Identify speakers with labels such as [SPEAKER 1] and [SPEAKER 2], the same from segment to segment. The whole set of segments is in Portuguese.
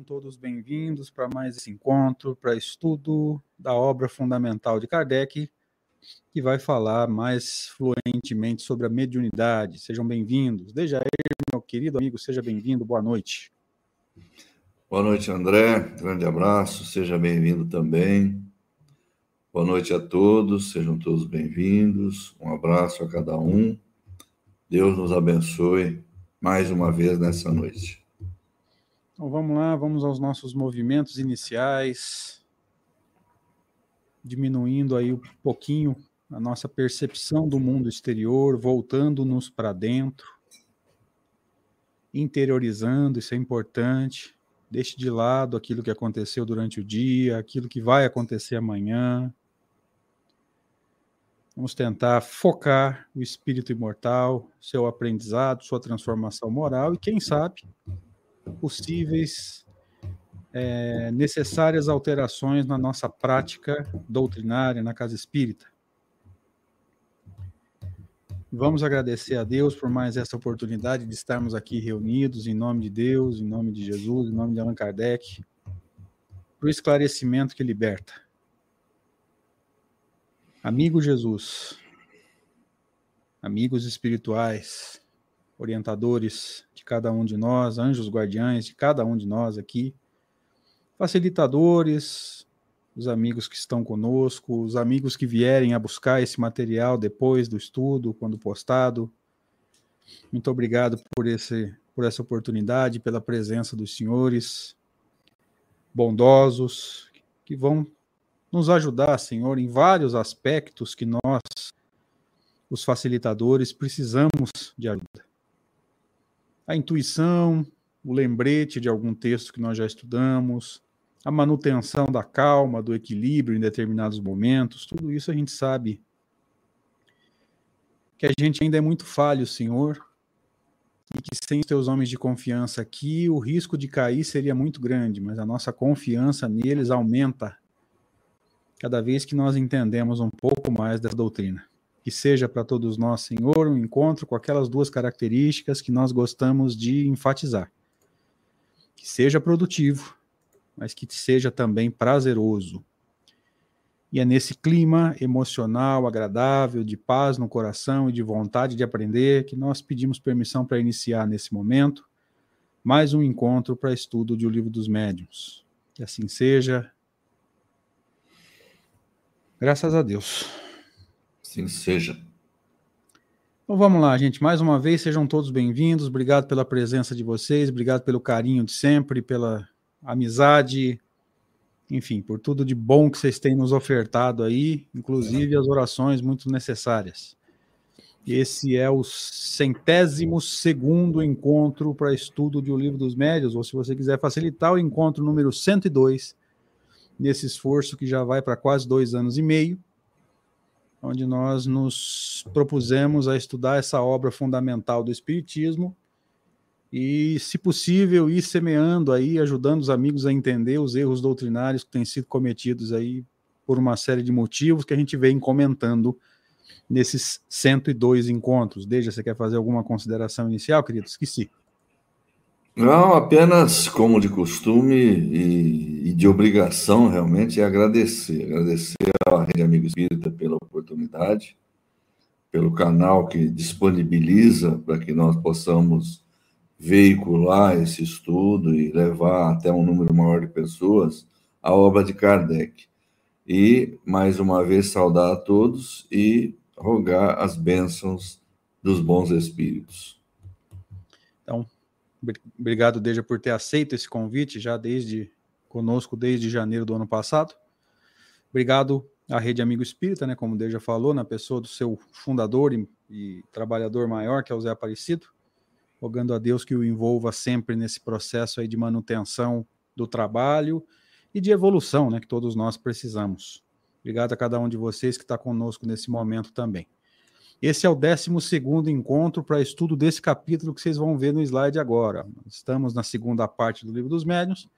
[SPEAKER 1] sejam todos bem-vindos para mais esse encontro, para estudo da obra fundamental de Kardec, que vai falar mais fluentemente sobre a mediunidade. Sejam bem-vindos. Dejair, meu querido amigo, seja bem-vindo, boa noite.
[SPEAKER 2] Boa noite, André, grande abraço, seja bem-vindo também. Boa noite a todos, sejam todos bem-vindos, um abraço a cada um. Deus nos abençoe mais uma vez nessa noite.
[SPEAKER 1] Então vamos lá, vamos aos nossos movimentos iniciais, diminuindo aí um pouquinho a nossa percepção do mundo exterior, voltando-nos para dentro, interiorizando, isso é importante. Deixe de lado aquilo que aconteceu durante o dia, aquilo que vai acontecer amanhã. Vamos tentar focar o espírito imortal, seu aprendizado, sua transformação moral e, quem sabe, possíveis é, necessárias alterações na nossa prática doutrinária na casa espírita. Vamos agradecer a Deus por mais essa oportunidade de estarmos aqui reunidos em nome de Deus, em nome de Jesus, em nome de Allan Kardec, para o esclarecimento que liberta. Amigo Jesus, amigos espirituais, orientadores cada um de nós, anjos guardiães de cada um de nós aqui, facilitadores, os amigos que estão conosco, os amigos que vierem a buscar esse material depois do estudo, quando postado. Muito obrigado por, esse, por essa oportunidade, pela presença dos senhores bondosos que vão nos ajudar, Senhor, em vários aspectos que nós, os facilitadores, precisamos de ajuda a intuição, o lembrete de algum texto que nós já estudamos, a manutenção da calma, do equilíbrio em determinados momentos, tudo isso a gente sabe que a gente ainda é muito falho, Senhor, e que sem os teus homens de confiança aqui, o risco de cair seria muito grande, mas a nossa confiança neles aumenta cada vez que nós entendemos um pouco mais da doutrina que seja para todos nós, Senhor, um encontro com aquelas duas características que nós gostamos de enfatizar. Que seja produtivo, mas que seja também prazeroso. E é nesse clima emocional, agradável, de paz no coração e de vontade de aprender que nós pedimos permissão para iniciar nesse momento mais um encontro para estudo de O Livro dos Médiuns. Que assim seja. Graças a Deus.
[SPEAKER 2] Assim seja.
[SPEAKER 1] Então vamos lá, gente. Mais uma vez, sejam todos bem-vindos. Obrigado pela presença de vocês, obrigado pelo carinho de sempre, pela amizade, enfim, por tudo de bom que vocês têm nos ofertado aí, inclusive as orações muito necessárias. Esse é o centésimo segundo encontro para estudo de O Livro dos Médios, ou se você quiser facilitar, o encontro número 102, nesse esforço que já vai para quase dois anos e meio onde nós nos propusemos a estudar essa obra fundamental do Espiritismo e, se possível, ir semeando aí, ajudando os amigos a entender os erros doutrinários que têm sido cometidos aí por uma série de motivos que a gente vem comentando nesses 102 encontros. Deja, você quer fazer alguma consideração inicial, querido? Esqueci.
[SPEAKER 2] Não, apenas como de costume e, e de obrigação, realmente, é agradecer. Agradecer à Rede Amigo Espírita pela oportunidade, pelo canal que disponibiliza para que nós possamos veicular esse estudo e levar até um número maior de pessoas a obra de Kardec. E, mais uma vez, saudar a todos e rogar as bênçãos dos bons espíritos.
[SPEAKER 1] Então, Obrigado, Deja, por ter aceito esse convite já desde conosco desde janeiro do ano passado. Obrigado à Rede Amigo Espírita, né, como o Deja falou, na pessoa do seu fundador e, e trabalhador maior, que é o Zé Aparecido, rogando a Deus que o envolva sempre nesse processo aí de manutenção do trabalho e de evolução, né, que todos nós precisamos. Obrigado a cada um de vocês que está conosco nesse momento também. Esse é o 12 encontro para estudo desse capítulo que vocês vão ver no slide agora. Estamos na segunda parte do Livro dos Médiuns.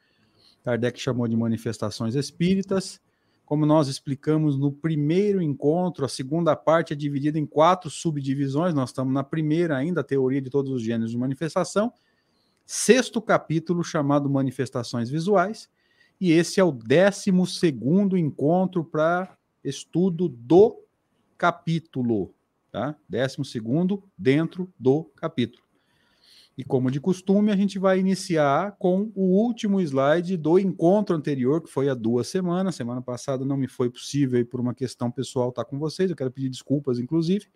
[SPEAKER 1] Kardec chamou de manifestações espíritas. Como nós explicamos no primeiro encontro, a segunda parte é dividida em quatro subdivisões. Nós estamos na primeira ainda, a teoria de todos os gêneros de manifestação. sexto capítulo chamado Manifestações Visuais, e esse é o décimo segundo encontro para estudo do capítulo, tá? Décimo segundo dentro do capítulo. E como de costume, a gente vai iniciar com o último slide do encontro anterior, que foi há duas semanas. Semana passada não me foi possível, por uma questão pessoal, estar com vocês. Eu quero pedir desculpas, inclusive.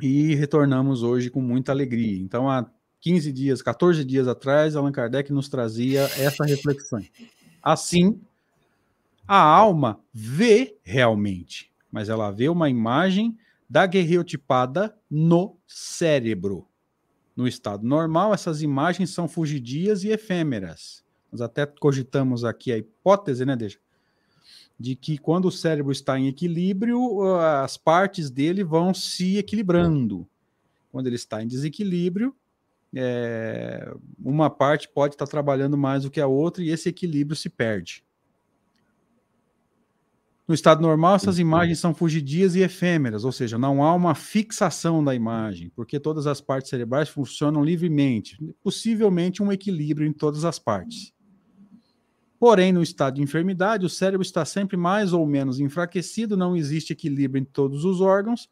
[SPEAKER 1] E retornamos hoje com muita alegria. Então, há 15 dias, 14 dias atrás, Allan Kardec nos trazia essa reflexão. Assim, a alma vê realmente, mas ela vê uma imagem da guerreotipada no cérebro. No estado normal, essas imagens são fugidias e efêmeras. Nós até cogitamos aqui a hipótese, né, Deja? De que quando o cérebro está em equilíbrio, as partes dele vão se equilibrando. Quando ele está em desequilíbrio, é, uma parte pode estar trabalhando mais do que a outra e esse equilíbrio se perde. No estado normal, essas imagens são fugidias e efêmeras, ou seja, não há uma fixação da imagem, porque todas as partes cerebrais funcionam livremente, possivelmente um equilíbrio em todas as partes. Porém, no estado de enfermidade, o cérebro está sempre mais ou menos enfraquecido, não existe equilíbrio em todos os órgãos,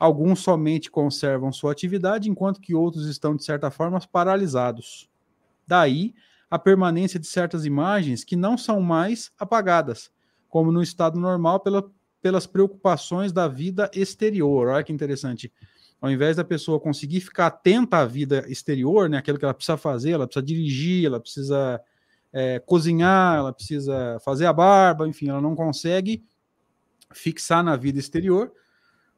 [SPEAKER 1] alguns somente conservam sua atividade, enquanto que outros estão, de certa forma, paralisados. Daí a permanência de certas imagens que não são mais apagadas como no estado normal, pela, pelas preocupações da vida exterior. Olha que interessante. Ao invés da pessoa conseguir ficar atenta à vida exterior, né, aquilo que ela precisa fazer, ela precisa dirigir, ela precisa é, cozinhar, ela precisa fazer a barba, enfim, ela não consegue fixar na vida exterior,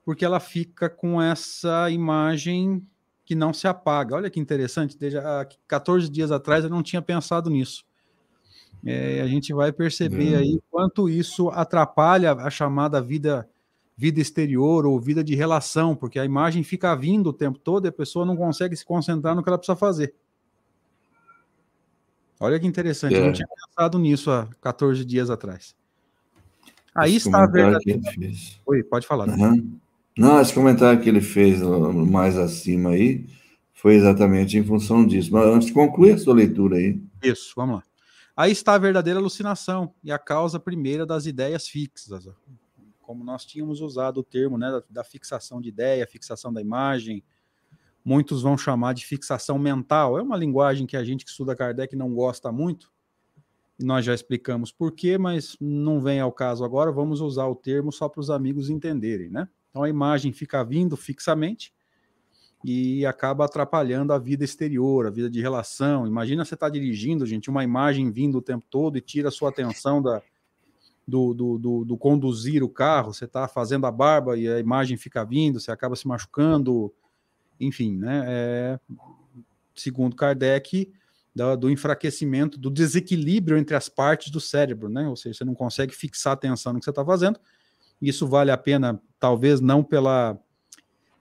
[SPEAKER 1] porque ela fica com essa imagem que não se apaga. Olha que interessante, desde há 14 dias atrás eu não tinha pensado nisso é, a gente vai perceber aí quanto isso atrapalha a chamada vida vida exterior ou vida de relação, porque a imagem fica vindo o tempo todo e a pessoa não consegue se concentrar no que ela precisa fazer. Olha que interessante, é. eu não tinha pensado nisso há 14 dias atrás. Aí esse está a verdade. Oi, pode falar.
[SPEAKER 2] Uhum. Não, esse comentário que ele fez mais acima aí foi exatamente em função disso. Mas antes de concluir a sua leitura aí.
[SPEAKER 1] Isso, vamos lá. Aí está a verdadeira alucinação e a causa primeira das ideias fixas, como nós tínhamos usado o termo né, da, fixação de ideia, fixação da imagem. Muitos vão chamar de fixação mental. É uma linguagem que a gente que estuda Kardec não gosta muito. Nós já explicamos por quê, mas não vem ao caso agora. Vamos usar o termo só para os amigos entenderem, né? Então a imagem fica vindo fixamente e acaba atrapalhando a vida exterior, a vida de relação. Imagina você estar tá dirigindo, gente, uma imagem vindo o tempo todo e tira a sua atenção da, do, do, do, do conduzir o carro. Você está fazendo a barba e a imagem fica vindo, você acaba se machucando. Enfim, né? É, segundo Kardec, do, do, enfraquecimento, do desequilíbrio entre as partes do cérebro, né? Ou seja, você não consegue fixar a atenção no que você está fazendo. Isso vale a pena, talvez não pela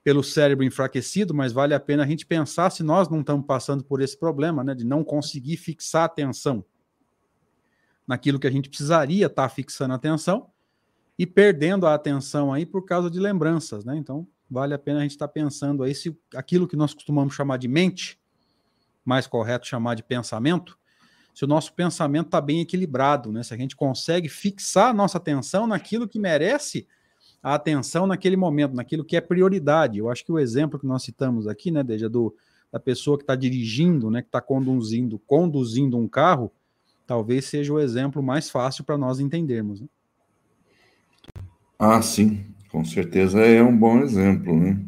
[SPEAKER 1] pelo cérebro enfraquecido, mas vale a pena a gente pensar se nós não estamos passando por esse problema, né, de não conseguir fixar atenção naquilo que a gente precisaria estar tá fixando atenção e perdendo a atenção aí por causa de lembranças, né? Então, vale a pena a gente estar tá pensando aí se aquilo que nós costumamos chamar de mente, mais correto chamar de pensamento, se o nosso pensamento está bem equilibrado, né? Se a gente consegue fixar a nossa atenção naquilo que merece a atenção naquele momento, naquilo que é prioridade. Eu acho que o exemplo que nós citamos aqui, né, Deja, do, da pessoa que está dirigindo, né, que está conduzindo, conduzindo um carro, talvez seja o exemplo mais fácil para nós entendermos. Né?
[SPEAKER 2] Ah, sim, com certeza é um bom exemplo, né?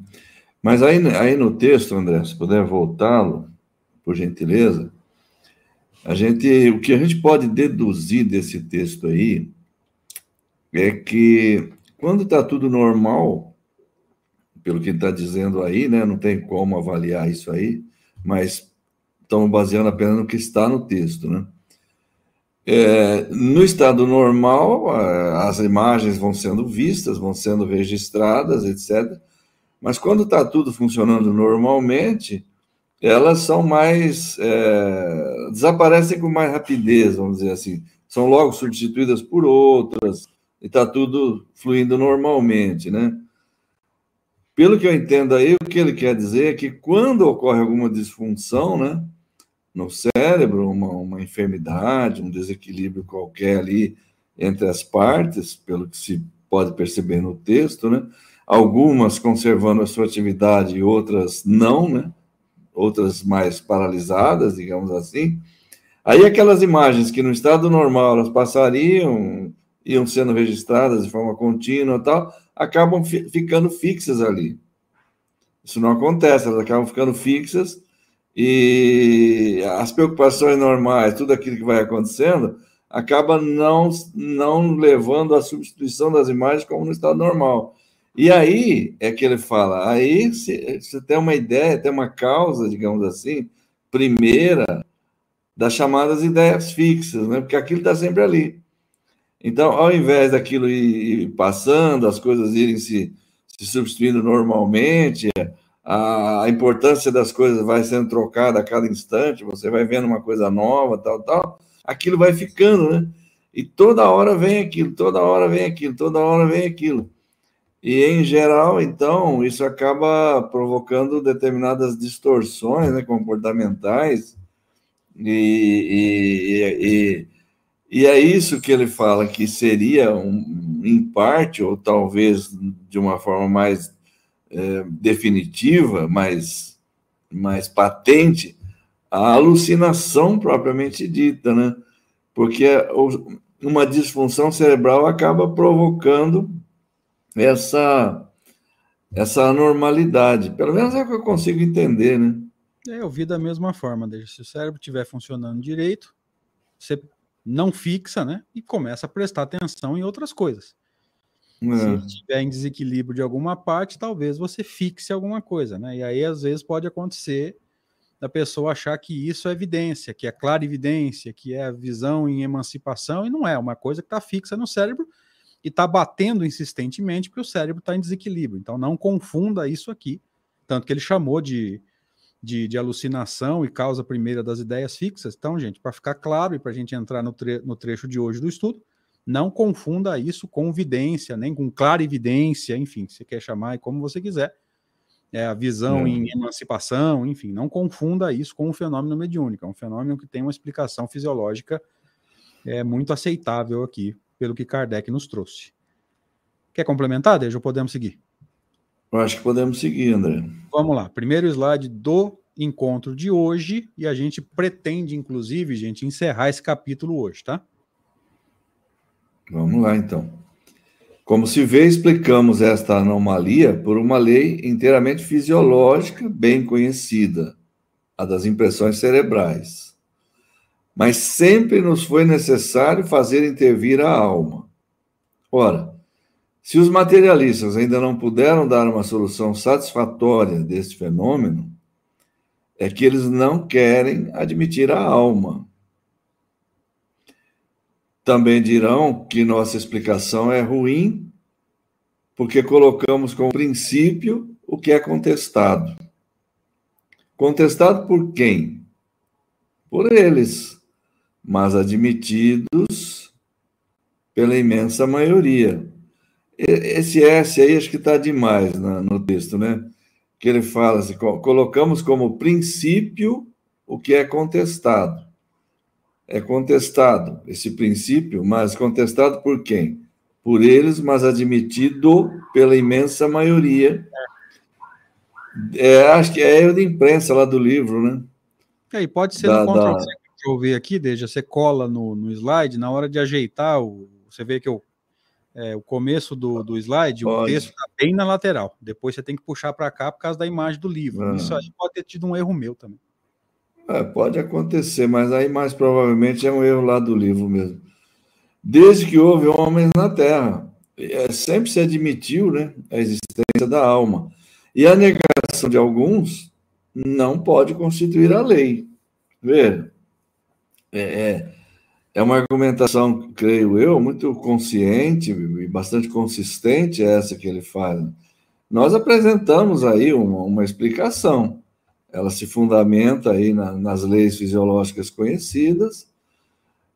[SPEAKER 2] Mas aí, aí no texto, André, se puder voltá-lo, por gentileza, a gente, o que a gente pode deduzir desse texto aí é que quando está tudo normal, pelo que está dizendo aí, né, não tem como avaliar isso aí, mas estamos baseando apenas no que está no texto, né? É, no estado normal, as imagens vão sendo vistas, vão sendo registradas, etc. Mas quando está tudo funcionando normalmente, elas são mais. É, desaparecem com mais rapidez, vamos dizer assim. São logo substituídas por outras, e está tudo fluindo normalmente, né? Pelo que eu entendo aí, o que ele quer dizer é que quando ocorre alguma disfunção, né, no cérebro, uma, uma enfermidade, um desequilíbrio qualquer ali entre as partes, pelo que se pode perceber no texto, né, algumas conservando a sua atividade e outras não, né, outras mais paralisadas, digamos assim. Aí aquelas imagens que no estado normal elas passariam, iam sendo registradas de forma contínua tal, acabam fi ficando fixas ali. Isso não acontece, elas acabam ficando fixas e as preocupações normais, tudo aquilo que vai acontecendo, acaba não, não levando à substituição das imagens como no estado normal. E aí é que ele fala, aí você tem uma ideia, tem uma causa, digamos assim, primeira das chamadas ideias fixas, né? porque aquilo está sempre ali. Então, ao invés daquilo ir passando, as coisas irem se, se substituindo normalmente, a, a, importância das coisas vai sendo trocada a cada instante, você vai vendo uma coisa nova, tal, tal, aquilo vai ficando, né? E toda hora vem aquilo, toda hora vem aquilo, toda hora vem aquilo. E, em geral, então, isso acaba provocando determinadas distorções né, comportamentais, e, e, e e é isso que ele fala que seria, um, em parte, ou talvez de uma forma mais é, definitiva, mais, mais patente, a alucinação propriamente dita, né? Porque uma disfunção cerebral acaba provocando essa, essa anormalidade. Pelo menos é o que eu consigo entender, né?
[SPEAKER 1] É, eu vi da mesma forma. Se o cérebro estiver funcionando direito, você não fixa, né? E começa a prestar atenção em outras coisas. É. Se estiver em desequilíbrio de alguma parte, talvez você fixe alguma coisa, né? E aí, às vezes, pode acontecer da pessoa achar que isso é evidência, que é clara evidência, que é visão em emancipação, e não é, uma coisa que está fixa no cérebro e está batendo insistentemente porque o cérebro está em desequilíbrio. Então, não confunda isso aqui. Tanto que ele chamou de de, de, alucinação e causa primeira das ideias fixas. Então, gente, para ficar claro e para a gente entrar no, tre no trecho de hoje do estudo, não confunda isso com vidência, nem com clara evidência, enfim, se quer chamar como você quiser. É a visão é. em emancipação, enfim, não confunda isso com um fenômeno mediúnico, é um fenômeno que tem uma explicação fisiológica é, muito aceitável aqui, pelo que Kardec nos trouxe. Quer complementar, Deja, ou podemos seguir?
[SPEAKER 2] Eu acho que podemos seguir, André.
[SPEAKER 1] Vamos lá. Primeiro slide do encontro de hoje e a gente pretende, inclusive, gente, encerrar esse capítulo hoje, tá?
[SPEAKER 2] Vamos lá, então. Como se vê, explicamos esta anomalia por uma lei inteiramente fisiológica, bem conhecida, a das impressões cerebrais. Mas sempre nos foi necessário fazer intervir a alma. Ora, se os materialistas ainda não puderam dar uma solução satisfatória desse fenômeno, é que eles não querem admitir a alma. Também dirão que nossa explicação é ruim, porque colocamos como princípio o que é contestado. Contestado por quem? Por eles, mas admitidos pela imensa maioria. Esse S aí acho que está demais no texto, né? Que ele fala assim: colocamos como princípio o que é contestado. É contestado esse princípio, mas contestado por quem? Por eles, mas admitido pela imensa maioria. É, acho que é erro de imprensa lá do livro, né?
[SPEAKER 1] É, e pode ser da, no Ctrl C que eu ver aqui, deixa você cola no, no slide, na hora de ajeitar, o, você vê que eu é, o começo do, do slide, pode. o texto está bem na lateral. Depois você tem que puxar para cá por causa da imagem do livro. Ah. Isso aí pode ter tido um erro meu também.
[SPEAKER 2] É, pode acontecer, mas aí mais provavelmente é um erro lá do livro mesmo. Desde que houve homens na Terra, é, sempre se admitiu né, a existência da alma. E a negação de alguns não pode constituir a lei. Vê? É, é, uma argumentação, creio eu, muito consciente e bastante consistente essa que ele faz. Nós apresentamos aí uma, uma explicação. Ela se fundamenta aí na, nas leis fisiológicas conhecidas,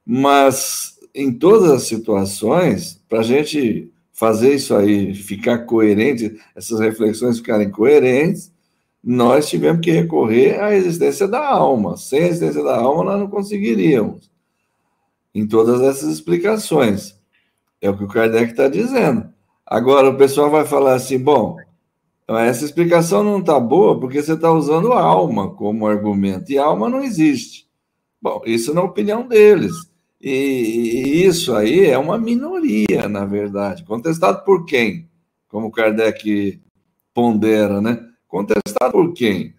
[SPEAKER 2] mas em todas as situações, para a gente fazer isso aí ficar coerente, essas reflexões ficarem coerentes, nós tivemos que recorrer à existência da alma. Sem a existência da alma, nós não conseguiríamos. Em todas essas explicações. É o que o Kardec está dizendo. Agora, o pessoal vai falar assim: bom, essa explicação não está boa porque você está usando a alma como argumento, e alma não existe. Bom, isso na opinião deles. E, e isso aí é uma minoria, na verdade. Contestado por quem? Como Kardec pondera, né? Contestado por quem?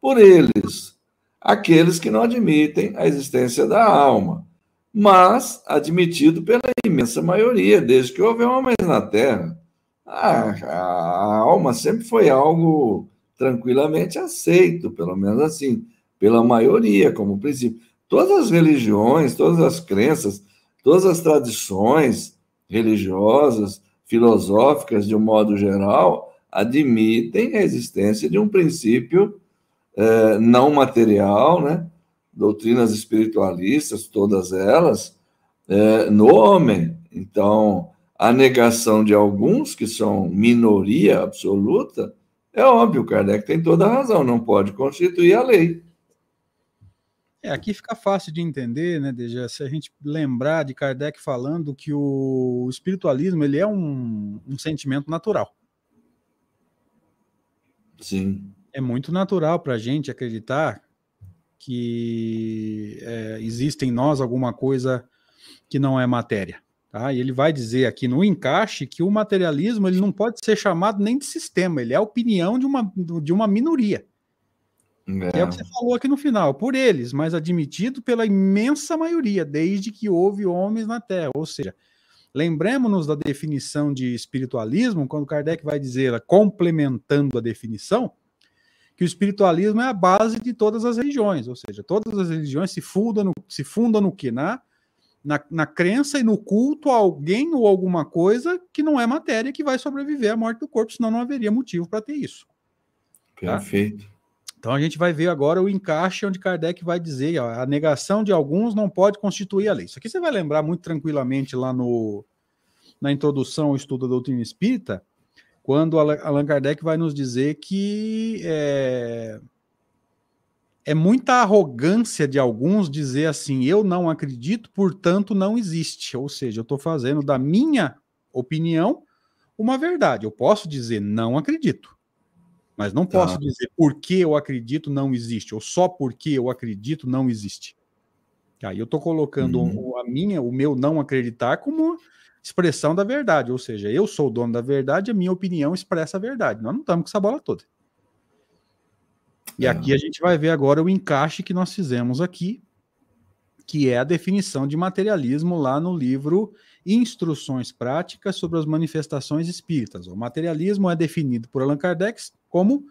[SPEAKER 2] Por eles, aqueles que não admitem a existência da alma, mas admitido pela imensa maioria, desde que houve homens na Terra. A, a alma sempre foi algo tranquilamente aceito, pelo menos assim, pela maioria, como princípio. Todas as religiões, todas as crenças, todas as tradições religiosas, filosóficas, de um modo geral, admitem a existência de um princípio é, não material, né? Doutrinas espiritualistas, todas elas, é, no homem. Então, a negação de alguns, que são minoria absoluta, é óbvio, Kardec tem toda a razão, não pode constituir a lei.
[SPEAKER 1] É, aqui fica fácil de entender, né, Deja, se a gente lembrar de Kardec falando que o espiritualismo ele é um, um sentimento natural.
[SPEAKER 2] Sim.
[SPEAKER 1] É muito natural para a gente acreditar que é, existe em nós alguma coisa que não é matéria. Tá? E ele vai dizer aqui no encaixe que o materialismo ele não pode ser chamado nem de sistema, ele é a opinião de uma, de uma minoria. É. é o que você falou aqui no final, por eles, mas admitido pela imensa maioria, desde que houve homens na Terra. Ou seja, lembremos-nos da definição de espiritualismo, quando Kardec vai dizer, complementando a definição, que o espiritualismo é a base de todas as religiões, ou seja, todas as religiões se fundam no, se fundam no que? Na, na, na crença e no culto a alguém ou alguma coisa que não é matéria que vai sobreviver à morte do corpo, senão não haveria motivo para ter isso.
[SPEAKER 2] Tá? Perfeito.
[SPEAKER 1] Então a gente vai ver agora o encaixe onde Kardec vai dizer ó, a negação de alguns não pode constituir a lei. Isso aqui você vai lembrar muito tranquilamente lá no, na introdução ao estudo da doutrina espírita, quando Allan Kardec vai nos dizer que é, é muita arrogância de alguns dizer assim: eu não acredito, portanto não existe. Ou seja, eu estou fazendo da minha opinião uma verdade. Eu posso dizer não acredito, mas não posso tá. dizer porque eu acredito não existe, ou só porque eu acredito não existe. Aí eu estou colocando uhum. a minha, o meu não acreditar como expressão da verdade, ou seja, eu sou o dono da verdade, a minha opinião expressa a verdade. Nós não estamos com essa bola toda. E é. aqui a gente vai ver agora o encaixe que nós fizemos aqui, que é a definição de materialismo lá no livro Instruções Práticas sobre as Manifestações Espíritas. O materialismo é definido por Allan Kardec como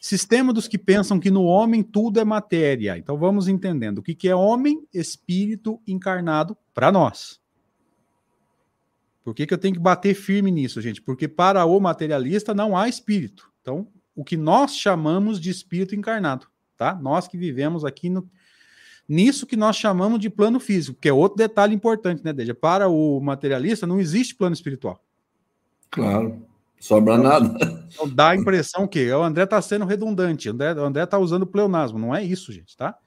[SPEAKER 1] sistema dos que pensam que no homem tudo é matéria. Então vamos entendendo o que é homem, espírito encarnado para nós. Por que, que eu tenho que bater firme nisso, gente? Porque para o materialista não há espírito. Então, o que nós chamamos de espírito encarnado, tá? Nós que vivemos aqui no, nisso que nós chamamos de plano físico, que é outro detalhe importante, né, Deja? Para o materialista não existe plano espiritual.
[SPEAKER 2] Claro, sobra então, nada.
[SPEAKER 1] Então dá a impressão que o André está sendo redundante, o André está usando pleonasmo, não é isso, gente, tá?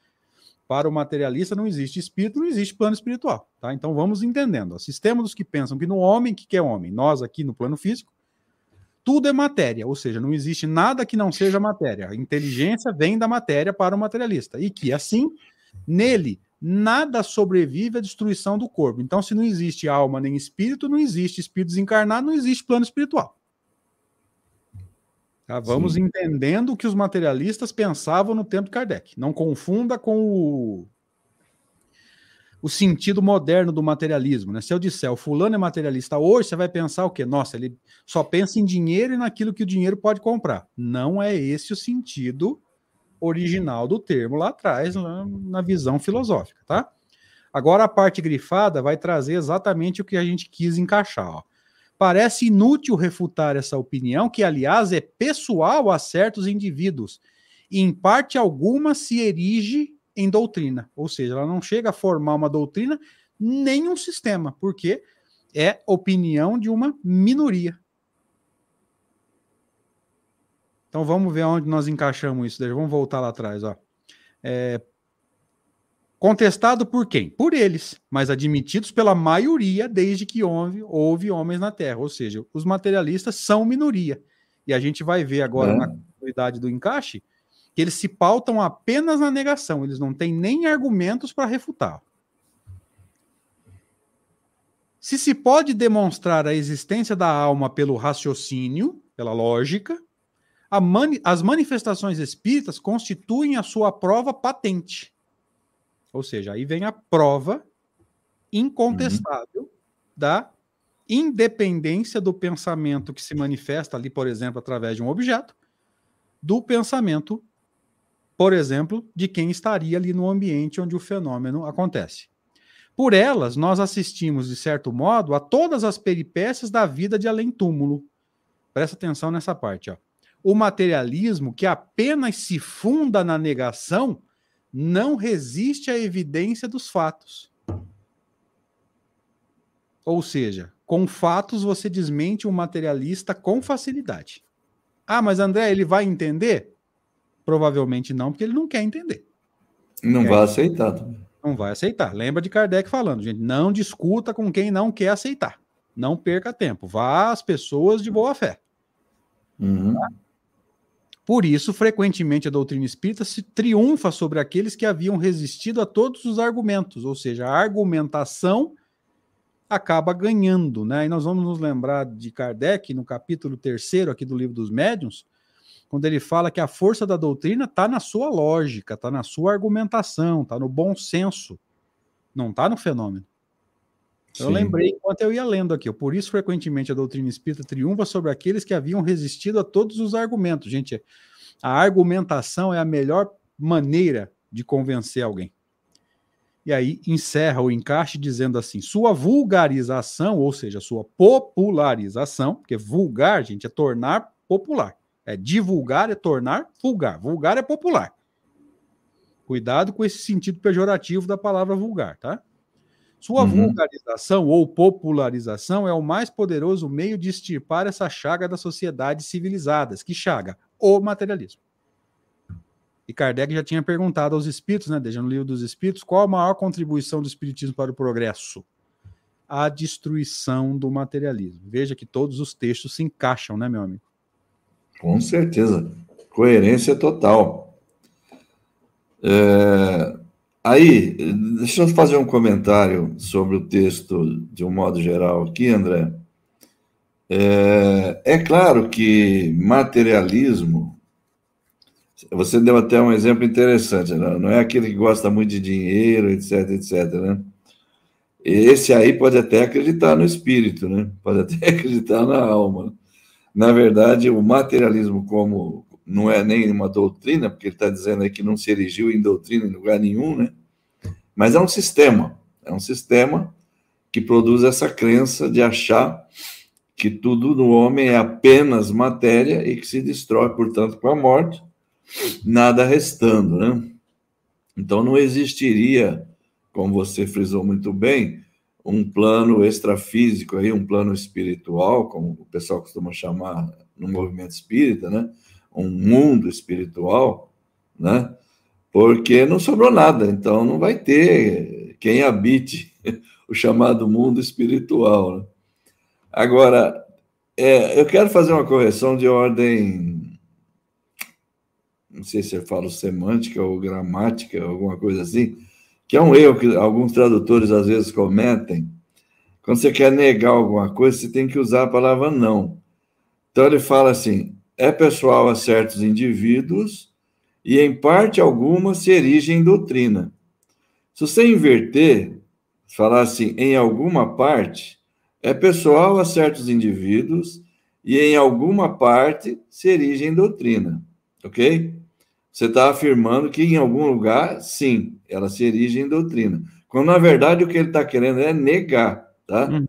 [SPEAKER 1] Para o materialista não existe espírito, não existe plano espiritual. Tá? Então vamos entendendo. O sistema dos que pensam que no homem, que, que é homem? Nós aqui no plano físico, tudo é matéria, ou seja, não existe nada que não seja matéria. A inteligência vem da matéria para o materialista. E que, assim, nele, nada sobrevive à destruição do corpo. Então, se não existe alma nem espírito, não existe espírito desencarnado, não existe plano espiritual. Tá? Vamos Sim. entendendo o que os materialistas pensavam no tempo de Kardec. Não confunda com o, o sentido moderno do materialismo. Né? Se eu disser o fulano é materialista hoje, você vai pensar o quê? Nossa, ele só pensa em dinheiro e naquilo que o dinheiro pode comprar. Não é esse o sentido original do termo lá atrás, na, na visão filosófica, tá? Agora a parte grifada vai trazer exatamente o que a gente quis encaixar. Ó. Parece inútil refutar essa opinião, que, aliás, é pessoal a certos indivíduos, e, em parte alguma, se erige em doutrina. Ou seja, ela não chega a formar uma doutrina nem um sistema, porque é opinião de uma minoria. Então vamos ver onde nós encaixamos isso. Vamos voltar lá atrás. Ó. É, contestado por quem? Por eles, mas admitidos pela maioria desde que houve, houve homens na Terra. Ou seja, os materialistas são minoria. E a gente vai ver agora é. na continuidade do encaixe que eles se pautam apenas na negação, eles não têm nem argumentos para refutar. Se se pode demonstrar a existência da alma pelo raciocínio, pela lógica, mani as manifestações espíritas constituem a sua prova patente. Ou seja, aí vem a prova incontestável uhum. da independência do pensamento que se manifesta ali, por exemplo, através de um objeto, do pensamento, por exemplo, de quem estaria ali no ambiente onde o fenômeno acontece. Por elas, nós assistimos, de certo modo, a todas as peripécias da vida de além-túmulo. Presta atenção nessa parte. Ó. O materialismo, que apenas se funda na negação, não resiste à evidência dos fatos. Ou seja, com fatos você desmente um materialista com facilidade. Ah, mas André, ele vai entender? Provavelmente não, porque ele não quer entender.
[SPEAKER 2] Não vai aceitar.
[SPEAKER 1] Não vai aceitar. Lembra de Kardec falando, gente, não discuta com quem não quer aceitar. Não perca tempo. Vá às pessoas de boa fé. Uhum. Tá? Por isso, frequentemente, a doutrina espírita se triunfa sobre aqueles que haviam resistido a todos os argumentos, ou seja, a argumentação acaba ganhando, né? E nós vamos nos lembrar de Kardec no capítulo terceiro aqui do livro dos médiuns, quando ele fala que a força da doutrina está na sua lógica, está na sua argumentação, está no bom senso, não está no fenômeno. Sim. Eu lembrei enquanto eu ia lendo aqui. Por isso, frequentemente, a doutrina espírita triunfa sobre aqueles que haviam resistido a todos os argumentos. Gente, a argumentação é a melhor maneira de convencer alguém. E aí encerra o encaixe dizendo assim: sua vulgarização, ou seja, sua popularização, porque vulgar, gente, é tornar popular. É divulgar é tornar vulgar. Vulgar é popular. Cuidado com esse sentido pejorativo da palavra vulgar, tá? Sua uhum. vulgarização ou popularização é o mais poderoso meio de extirpar essa chaga das sociedades civilizadas. Que chaga? O materialismo. E Kardec já tinha perguntado aos espíritos, né, desde no livro dos espíritos, qual a maior contribuição do espiritismo para o progresso? A destruição do materialismo. Veja que todos os textos se encaixam, né, meu amigo?
[SPEAKER 2] Com certeza. Coerência total. É, aí, deixa eu fazer um comentário sobre o texto de um modo geral aqui, André. É, é claro que materialismo, você deu até um exemplo interessante, né? não é aquele que gosta muito de dinheiro, etc, etc, né? Esse aí pode até acreditar no espírito, né? Pode até acreditar na alma. Na verdade, o materialismo, como não é nem uma doutrina, porque ele está dizendo aí que não se erigiu em doutrina em lugar nenhum, né? Mas é um sistema, é um sistema que produz essa crença de achar que tudo no homem é apenas matéria e que se destrói, portanto, com a morte, nada restando, né? Então não existiria, como você frisou muito bem, um plano extrafísico aí, um plano espiritual, como o pessoal costuma chamar no movimento espírita, né? Um mundo espiritual, né? Porque não sobrou nada, então não vai ter quem habite o chamado mundo espiritual. Né? Agora, é, eu quero fazer uma correção de ordem, não sei se eu falo semântica ou gramática, alguma coisa assim, que é um erro que alguns tradutores às vezes cometem. Quando você quer negar alguma coisa, você tem que usar a palavra não. Então ele fala assim: é pessoal a certos indivíduos e em parte alguma se erige em doutrina. Se você inverter, falar assim, em alguma parte, é pessoal a certos indivíduos e em alguma parte se erige em doutrina, ok? Você está afirmando que em algum lugar, sim, ela se erige em doutrina. Quando, na verdade, o que ele está querendo é negar, tá? Hum.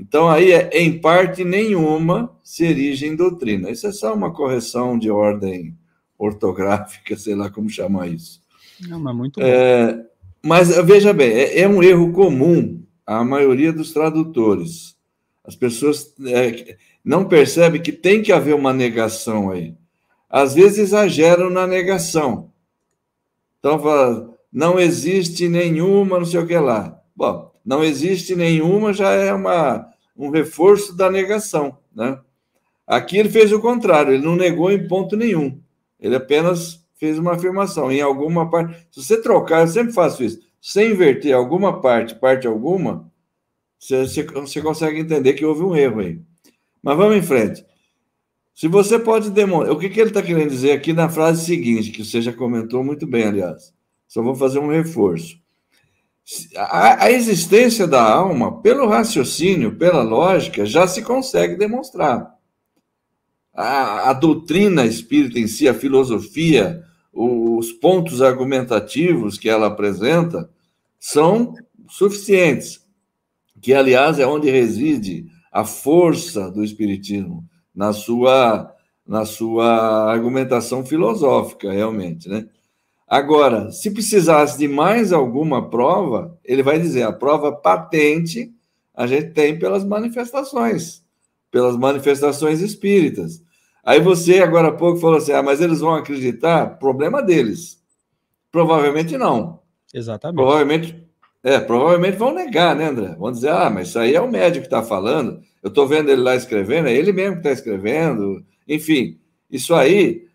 [SPEAKER 2] Então, aí, é, em parte nenhuma se erige em doutrina. Isso é só uma correção de ordem ortográfica, sei lá como chamar isso.
[SPEAKER 1] Não, mas muito
[SPEAKER 2] é, Mas, veja bem, é, é um erro comum a maioria dos tradutores. As pessoas é, não percebem que tem que haver uma negação aí. Às vezes exageram na negação. Então, fala, não existe nenhuma, não sei o que lá. Bom, não existe nenhuma já é uma, um reforço da negação, né? Aqui ele fez o contrário, ele não negou em ponto nenhum. Ele apenas fez uma afirmação. Em alguma parte. Se você trocar, eu sempre faço isso. Sem inverter alguma parte, parte alguma, você, você consegue entender que houve um erro aí. Mas vamos em frente. Se você pode demonstrar. O que, que ele está querendo dizer aqui na frase seguinte, que você já comentou muito bem, aliás. Só vou fazer um reforço. A, a existência da alma, pelo raciocínio, pela lógica, já se consegue demonstrar. A, a doutrina espírita em si, a filosofia, os pontos argumentativos que ela apresenta são suficientes, que, aliás, é onde reside a força do espiritismo na sua na sua argumentação filosófica, realmente, né? Agora, se precisasse de mais alguma prova, ele vai dizer: a prova patente a gente tem pelas manifestações, pelas manifestações espíritas. Aí você, agora há pouco, falou assim: ah, mas eles vão acreditar? Problema deles. Provavelmente não.
[SPEAKER 1] Exatamente.
[SPEAKER 2] Provavelmente, é, provavelmente vão negar, né, André? Vão dizer: ah, mas isso aí é o médico que está falando. Eu estou vendo ele lá escrevendo, é ele mesmo que está escrevendo. Enfim, isso aí,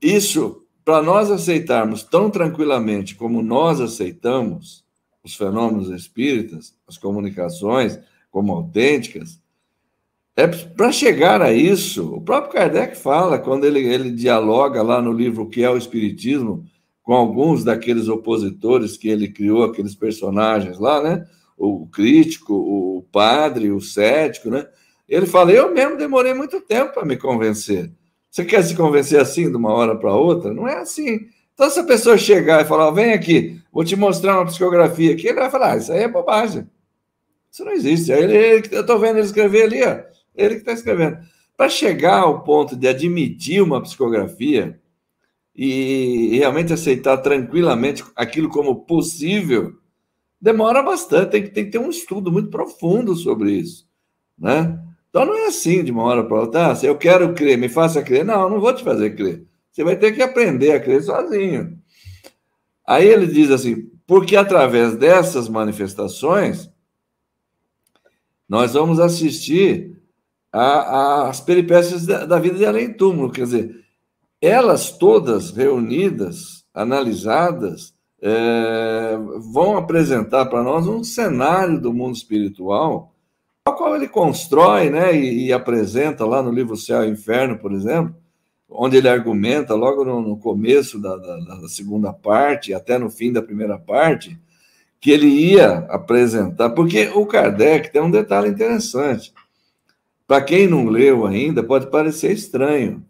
[SPEAKER 2] isso para nós aceitarmos tão tranquilamente como nós aceitamos os fenômenos espíritas, as comunicações como autênticas, é para chegar a isso, o próprio Kardec fala, quando ele, ele dialoga lá no livro O que é o Espiritismo, com alguns daqueles opositores que ele criou, aqueles personagens lá, né? O crítico, o padre, o cético, né? Ele fala: Eu mesmo demorei muito tempo para me convencer. Você quer se convencer assim de uma hora para outra? Não é assim. Então, se a pessoa chegar e falar, vem aqui, vou te mostrar uma psicografia aqui, ele vai falar, ah, isso aí é bobagem. Isso não existe. Aí ele, ele eu estou vendo ele escrever ali, ó, ele que está escrevendo. Para chegar ao ponto de admitir uma psicografia e realmente aceitar tranquilamente aquilo como possível, demora bastante. Tem que, tem que ter um estudo muito profundo sobre isso. Né? Então não é assim de uma hora para outra. Ah, se eu quero crer, me faça crer. Não, não vou te fazer crer. Você vai ter que aprender a crer sozinho. Aí ele diz assim: porque através dessas manifestações, nós vamos assistir às peripécias da, da, vida de além-túmulo. Quer dizer, elas todas reunidas, analisadas, é, vão apresentar para nós um cenário do mundo espiritual ao qual ele constrói né, e, e, apresenta lá no livro Céu e Inferno, por exemplo, onde ele argumenta logo no, no começo da, da, da, segunda parte, até no fim da primeira parte, que ele ia apresentar, porque o Kardec tem um detalhe interessante. Para quem não leu ainda, pode parecer estranho,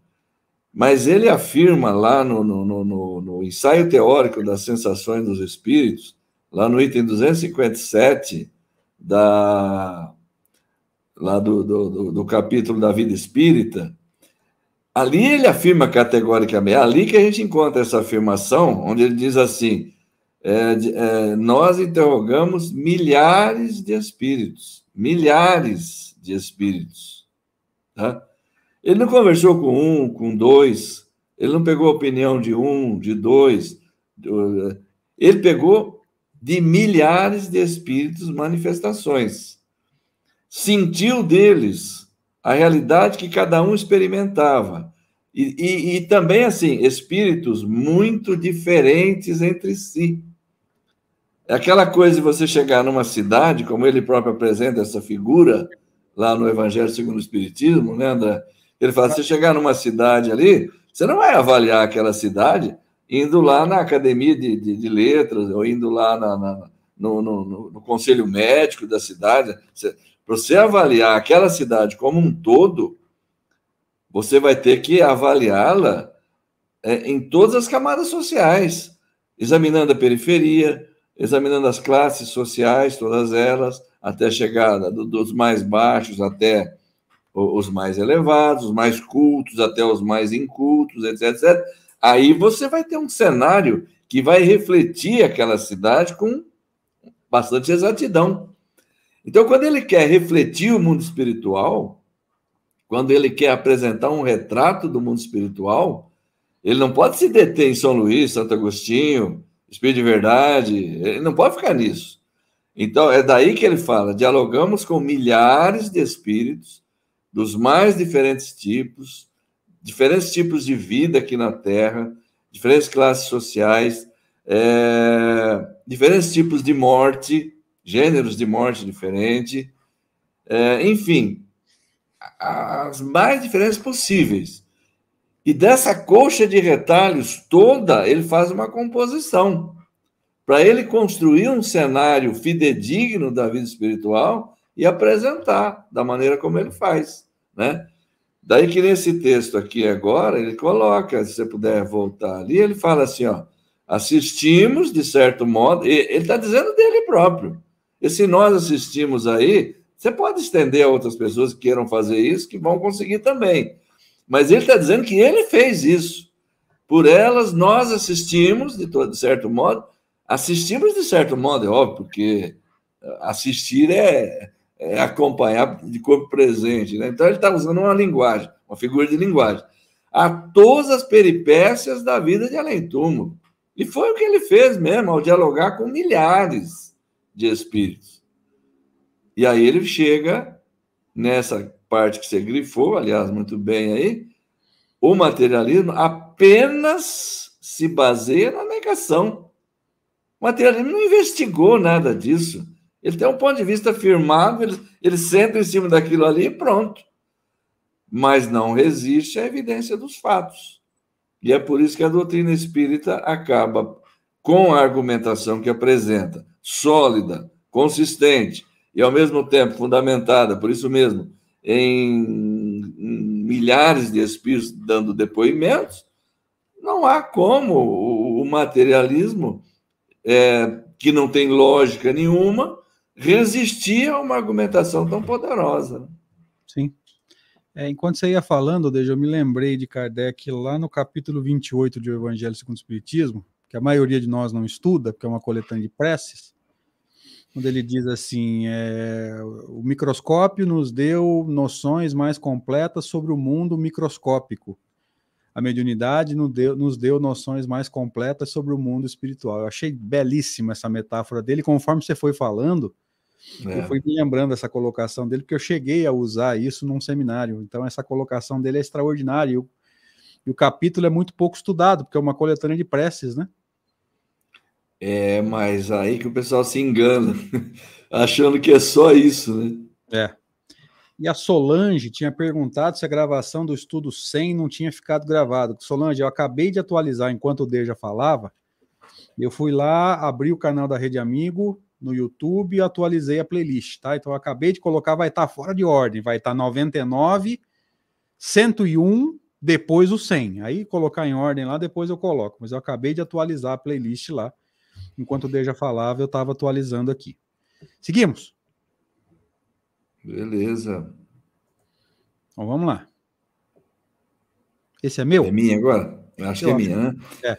[SPEAKER 2] mas ele afirma lá no, no, no, no ensaio teórico das sensações dos espíritos, lá no item 257 da lá do, do, do, capítulo da vida espírita, ali ele afirma categoricamente, é ali que a gente encontra essa afirmação, onde ele diz assim: é, é, nós interrogamos milhares de espíritos, milhares de espíritos. Tá? Ele não conversou com um, com dois, ele não pegou a opinião de um, de dois, ele pegou de milhares de espíritos manifestações sentiu deles a realidade que cada um experimentava. E, e, e, também, assim, espíritos muito diferentes entre si. É aquela coisa de você chegar numa cidade, como ele próprio apresenta essa figura lá no Evangelho segundo o Espiritismo, né, André? Ele fala: você chegar numa cidade ali, você não vai avaliar aquela cidade indo lá na academia de, de, de letras, ou indo lá na, na no, no, no, conselho médico da cidade. Você, para você avaliar aquela cidade como um todo, você vai ter que avaliá-la é, em todas as camadas sociais, examinando a periferia, examinando as classes sociais, todas elas, até chegar dos mais baixos até os mais elevados, os mais cultos até os mais incultos, etc, etc. Aí você vai ter um cenário que vai refletir aquela cidade com bastante exatidão. Então, quando ele quer refletir o mundo espiritual, quando ele quer apresentar um retrato do mundo espiritual, ele não pode se deter em São Luís, Santo Agostinho, Espírito de Verdade, ele não pode ficar nisso. Então, é daí que ele fala: dialogamos com milhares de espíritos, dos mais diferentes tipos, diferentes tipos de vida aqui na Terra, diferentes classes sociais, é, diferentes tipos de morte, gêneros de morte diferentes, é, enfim, as mais diferentes possíveis. E dessa coxa de retalhos toda, ele faz uma composição. Para ele construir um cenário fidedigno da vida espiritual e apresentar da maneira como ele faz. Né? Daí que nesse texto aqui agora, ele coloca, se você puder voltar ali, ele fala assim, ó, assistimos, de certo modo, ele está dizendo dele próprio. E se nós assistimos aí, você pode estender a outras pessoas que queiram fazer isso, que vão conseguir também. Mas ele está dizendo que ele fez isso. Por elas, nós assistimos, de todo de certo modo, assistimos de certo modo, é óbvio, porque assistir é, é acompanhar de corpo presente. Né? Então, ele está usando uma linguagem, uma figura de linguagem. A todas as peripécias da vida de além-túmulo. E foi o que ele fez mesmo, ao dialogar com milhares de espíritos. E aí ele chega nessa parte que você grifou, aliás, muito bem aí, o materialismo apenas se baseia na negação. O materialismo não investigou nada disso. Ele tem um ponto de vista firmado, ele, ele senta em cima daquilo ali e pronto. Mas não resiste à evidência dos fatos. E é por isso que a doutrina espírita acaba com a argumentação que apresenta, sólida, consistente e ao mesmo tempo fundamentada, por isso mesmo, em, milhares de espíritos dando depoimentos, não há como o, materialismo, é, que não tem lógica nenhuma, resistir a uma argumentação tão poderosa. Né?
[SPEAKER 1] Sim. É, enquanto você ia falando, Deja, eu me lembrei de Kardec lá no capítulo 28 de O Evangelho segundo o Espiritismo, que a maioria de nós não estuda, porque é uma coletânea de preces, quando ele diz assim: é, o microscópio nos deu noções mais completas sobre o mundo microscópico. A mediunidade nos deu, nos deu noções mais completas sobre o mundo espiritual. Eu achei belíssima essa metáfora dele, conforme você foi falando. É. Eu fui me lembrando dessa colocação dele, porque eu cheguei a usar isso num seminário. Então, essa colocação dele é extraordinária. E o, e o capítulo é muito pouco estudado, porque é uma coletânea de preces, né?
[SPEAKER 2] É, mas aí que o pessoal se engana, achando que é só isso, né?
[SPEAKER 1] É. E a Solange tinha perguntado se a gravação do estudo 100 não tinha ficado gravado. Solange, eu acabei de atualizar enquanto o Deja falava. Eu fui lá, abri o canal da Rede Amigo no YouTube e atualizei a playlist, tá? Então eu acabei de colocar, vai estar tá fora de ordem, vai estar tá 99, 101, depois o 100. Aí colocar em ordem lá, depois eu coloco. Mas eu acabei de atualizar a playlist lá enquanto o Deja falava, eu estava atualizando aqui. Seguimos?
[SPEAKER 2] Beleza.
[SPEAKER 1] Então vamos lá. Esse é meu?
[SPEAKER 2] É minha agora? Acho eu que é minha, né?
[SPEAKER 1] É.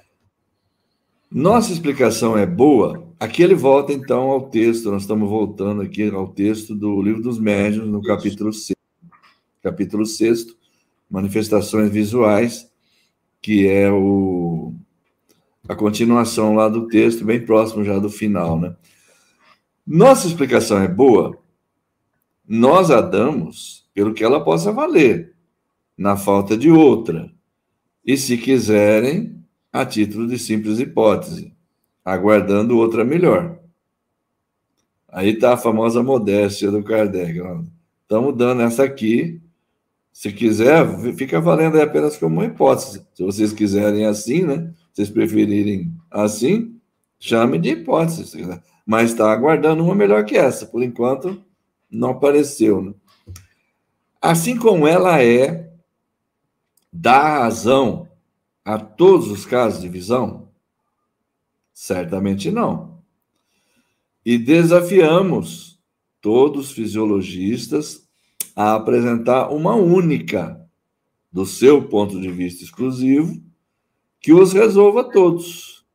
[SPEAKER 2] Nossa explicação é boa. Aqui ele volta então ao texto. Nós estamos voltando aqui ao texto do Livro dos Médiuns, no capítulo 6. Capítulo 6, Manifestações Visuais, que é o a continuação lá do texto, bem próximo já do final, né? Nossa explicação é boa, nós a damos pelo que ela possa valer, na falta de outra. E se quiserem, a título de simples hipótese, aguardando outra melhor. Aí está a famosa modéstia do Kardec. Estamos dando essa aqui. Se quiser, fica valendo apenas como uma hipótese. Se vocês quiserem assim, né? Vocês preferirem assim, chame de hipótese. Mas está aguardando uma melhor que essa. Por enquanto, não apareceu. Né? Assim como ela é, dá razão a todos os casos de visão? Certamente não. E desafiamos todos os fisiologistas a apresentar uma única, do seu ponto de vista exclusivo, que os resolva todos.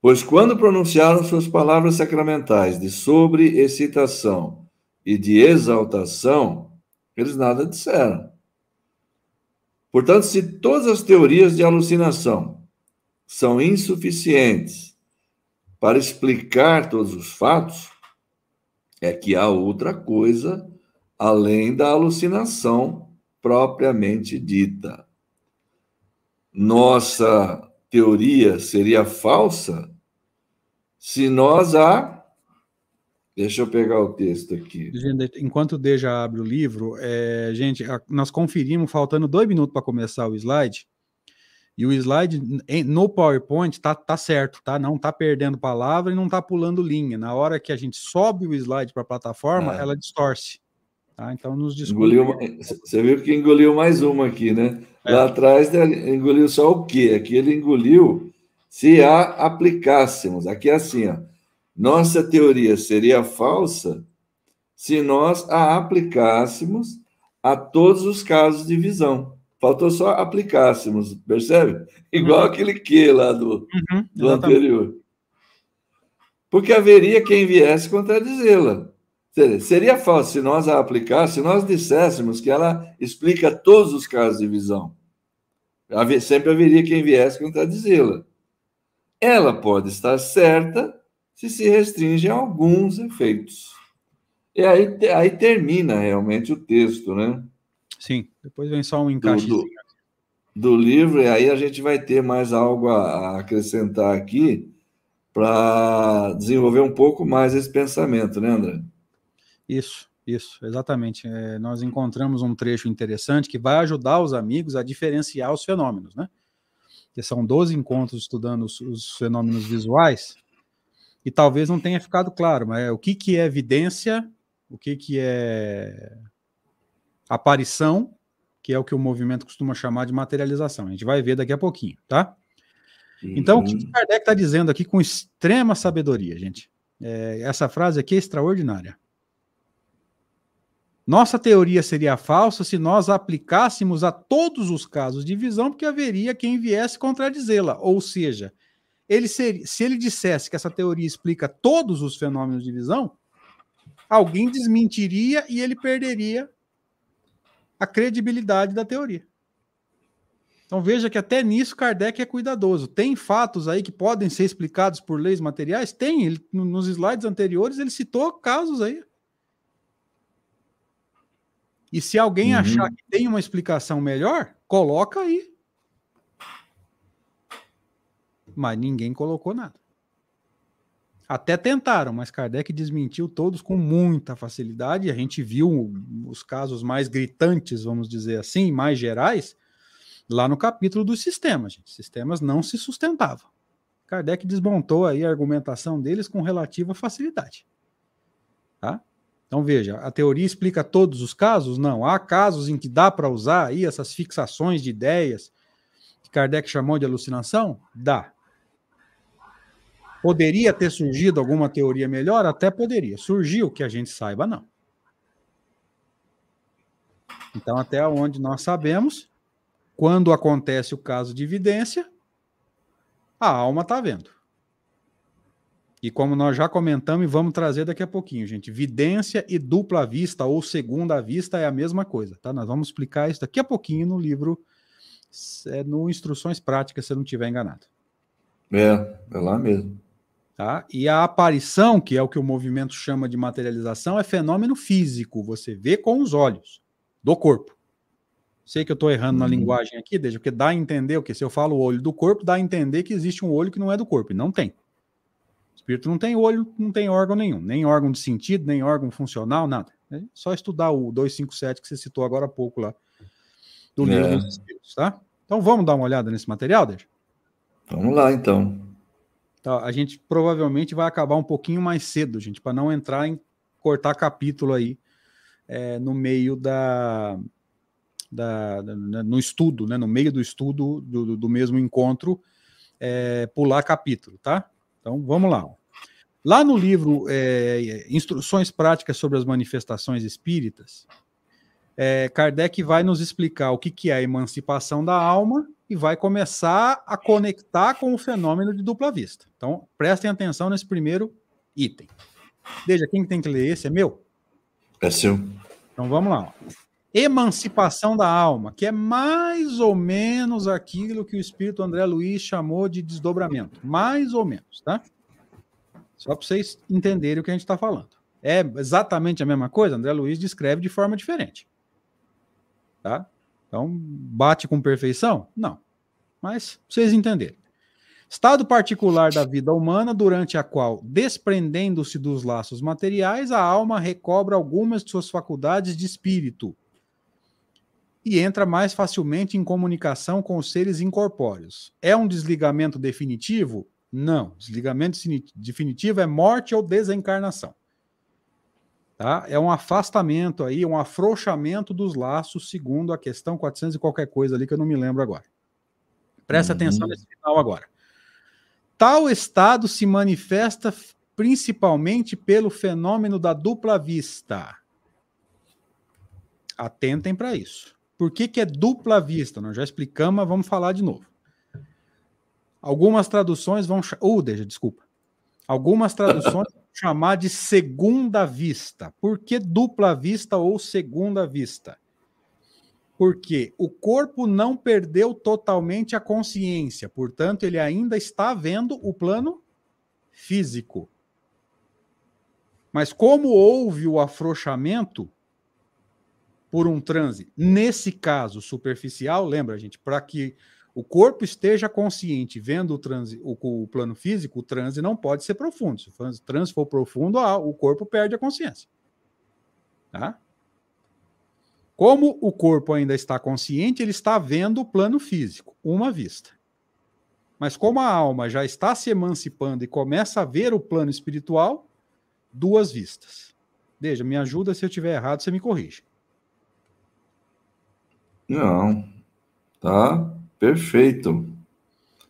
[SPEAKER 2] Pois quando pronunciaram suas palavras sacramentais de sobre-excitação e de exaltação, eles nada disseram. Portanto, se todas as teorias de alucinação são insuficientes para explicar todos os fatos, é que há outra coisa além da alucinação propriamente dita. Nossa teoria seria falsa se nós a. Deixa eu pegar o texto aqui.
[SPEAKER 1] Enquanto o Deja abre o livro, é, gente, nós conferimos, faltando dois minutos para começar o slide. E o slide no PowerPoint tá, tá certo, tá? Não tá perdendo palavra e não tá pulando linha. Na hora que a gente sobe o slide para a plataforma, é. ela distorce. Tá? Então, nos
[SPEAKER 2] engoliu, Você viu que engoliu mais uma aqui, né? É. Lá atrás engoliu só o quê? Aqui ele engoliu se a aplicássemos. Aqui é assim, ó. Nossa teoria seria falsa se nós a aplicássemos a todos os casos de visão. Faltou só aplicássemos, percebe? Igual uhum. aquele que lá do, uhum, do anterior. Porque haveria quem viesse contradizê-la. Seria falso se nós a aplicássemos, se nós disséssemos que ela explica todos os casos de visão. Sempre haveria quem viesse contradizê-la. Ela pode estar certa se se restringe a alguns efeitos. E aí, aí termina realmente o texto, né?
[SPEAKER 1] Sim, depois vem só um encaixe.
[SPEAKER 2] Do, do, do, livro, e aí a gente vai ter mais algo a, a acrescentar aqui para desenvolver um pouco mais esse pensamento, né, André?
[SPEAKER 1] Isso, isso, exatamente. É, nós encontramos um trecho interessante que vai ajudar os amigos a diferenciar os fenômenos, né? Que são 12 encontros estudando os, os fenômenos visuais, e talvez não tenha ficado claro, mas é, o que, que é evidência, o que, que é aparição, que é o que o movimento costuma chamar de materialização. A gente vai ver daqui a pouquinho, tá? Então, o que uhum. Kardec está dizendo aqui com extrema sabedoria, gente? É, essa frase aqui é extraordinária. Nossa teoria seria falsa se nós aplicássemos a todos os casos de visão, porque haveria quem viesse contradizê-la. Ou seja, ele seria, se ele dissesse que essa teoria explica todos os fenômenos de visão, alguém desmentiria e ele perderia a credibilidade da teoria. Então veja que até nisso Kardec é cuidadoso. Tem fatos aí que podem ser explicados por leis materiais? Tem. Ele, nos slides anteriores ele citou casos aí. E se alguém uhum. achar que tem uma explicação melhor, coloca aí. Mas ninguém colocou nada. Até tentaram, mas Kardec desmentiu todos com muita facilidade. A gente viu os casos mais gritantes, vamos dizer assim, mais gerais, lá no capítulo dos sistemas. Gente. Sistemas não se sustentavam. Kardec desmontou aí a argumentação deles com relativa facilidade. Tá? Então veja, a teoria explica todos os casos? Não. Há casos em que dá para usar aí essas fixações de ideias que Kardec chamou de alucinação? Dá. Poderia ter surgido alguma teoria melhor? Até poderia. Surgiu, que a gente saiba, não. Então, até onde nós sabemos, quando acontece o caso de evidência, a alma está vendo. E como nós já comentamos e vamos trazer daqui a pouquinho, gente, vidência e dupla vista ou segunda vista é a mesma coisa, tá? Nós vamos explicar isso daqui a pouquinho no livro, é, no Instruções Práticas, se eu não estiver enganado.
[SPEAKER 2] É, é lá mesmo.
[SPEAKER 1] Tá? E a aparição, que é o que o movimento chama de materialização, é fenômeno físico, você vê com os olhos do corpo. Sei que eu estou errando uhum. na linguagem aqui, desde porque dá a entender o que? Se eu falo o olho do corpo, dá a entender que existe um olho que não é do corpo, e não tem espírito não tem olho, não tem órgão nenhum, nem órgão de sentido, nem órgão funcional, nada. É só estudar o 257 que você citou agora há pouco lá, do é. livro dos espíritos, tá? Então vamos dar uma olhada nesse material, Deixa?
[SPEAKER 2] Vamos lá, então.
[SPEAKER 1] Tá, a gente provavelmente vai acabar um pouquinho mais cedo, gente, para não entrar em cortar capítulo aí é, no meio da, da, da, no estudo, né, no meio do estudo do, do mesmo encontro, é, pular capítulo, tá? Então, vamos lá. Lá no livro é, Instruções Práticas sobre as Manifestações Espíritas, é, Kardec vai nos explicar o que, que é a emancipação da alma e vai começar a conectar com o fenômeno de dupla vista. Então, prestem atenção nesse primeiro item. Veja, quem tem que ler esse é meu?
[SPEAKER 2] É seu.
[SPEAKER 1] Então vamos lá. Emancipação da alma, que é mais ou menos aquilo que o espírito André Luiz chamou de desdobramento. Mais ou menos, tá? Só para vocês entenderem o que a gente está falando. É exatamente a mesma coisa? André Luiz descreve de forma diferente. Tá? Então, bate com perfeição? Não. Mas vocês entenderem. Estado particular da vida humana, durante a qual, desprendendo-se dos laços materiais, a alma recobra algumas de suas faculdades de espírito e entra mais facilmente em comunicação com os seres incorpóreos. É um desligamento definitivo? Não. Desligamento definitivo é morte ou desencarnação. Tá? É um afastamento aí, um afrouxamento dos laços, segundo a questão 400 e qualquer coisa ali que eu não me lembro agora. Presta uhum. atenção nesse final agora. Tal estado se manifesta principalmente pelo fenômeno da dupla vista. Atentem para isso. Por que, que é dupla vista? Nós já explicamos, mas vamos falar de novo. Algumas traduções vão. Uh, deixa, desculpa. Algumas traduções vão chamar de segunda vista. Por que dupla vista ou segunda vista? Porque o corpo não perdeu totalmente a consciência, portanto, ele ainda está vendo o plano físico. Mas como houve o afrouxamento por um transe, nesse caso superficial, lembra, gente, para que o corpo esteja consciente vendo o, transe, o, o, plano físico, o transe não pode ser profundo. Se o transe for profundo, ah, o corpo perde a consciência. Tá? Como o corpo ainda está consciente, ele está vendo o plano físico, uma vista. Mas como a alma já está se emancipando e começa a ver o plano espiritual, duas vistas. Veja, me ajuda se eu estiver errado, você me corrige.
[SPEAKER 2] Não, tá perfeito.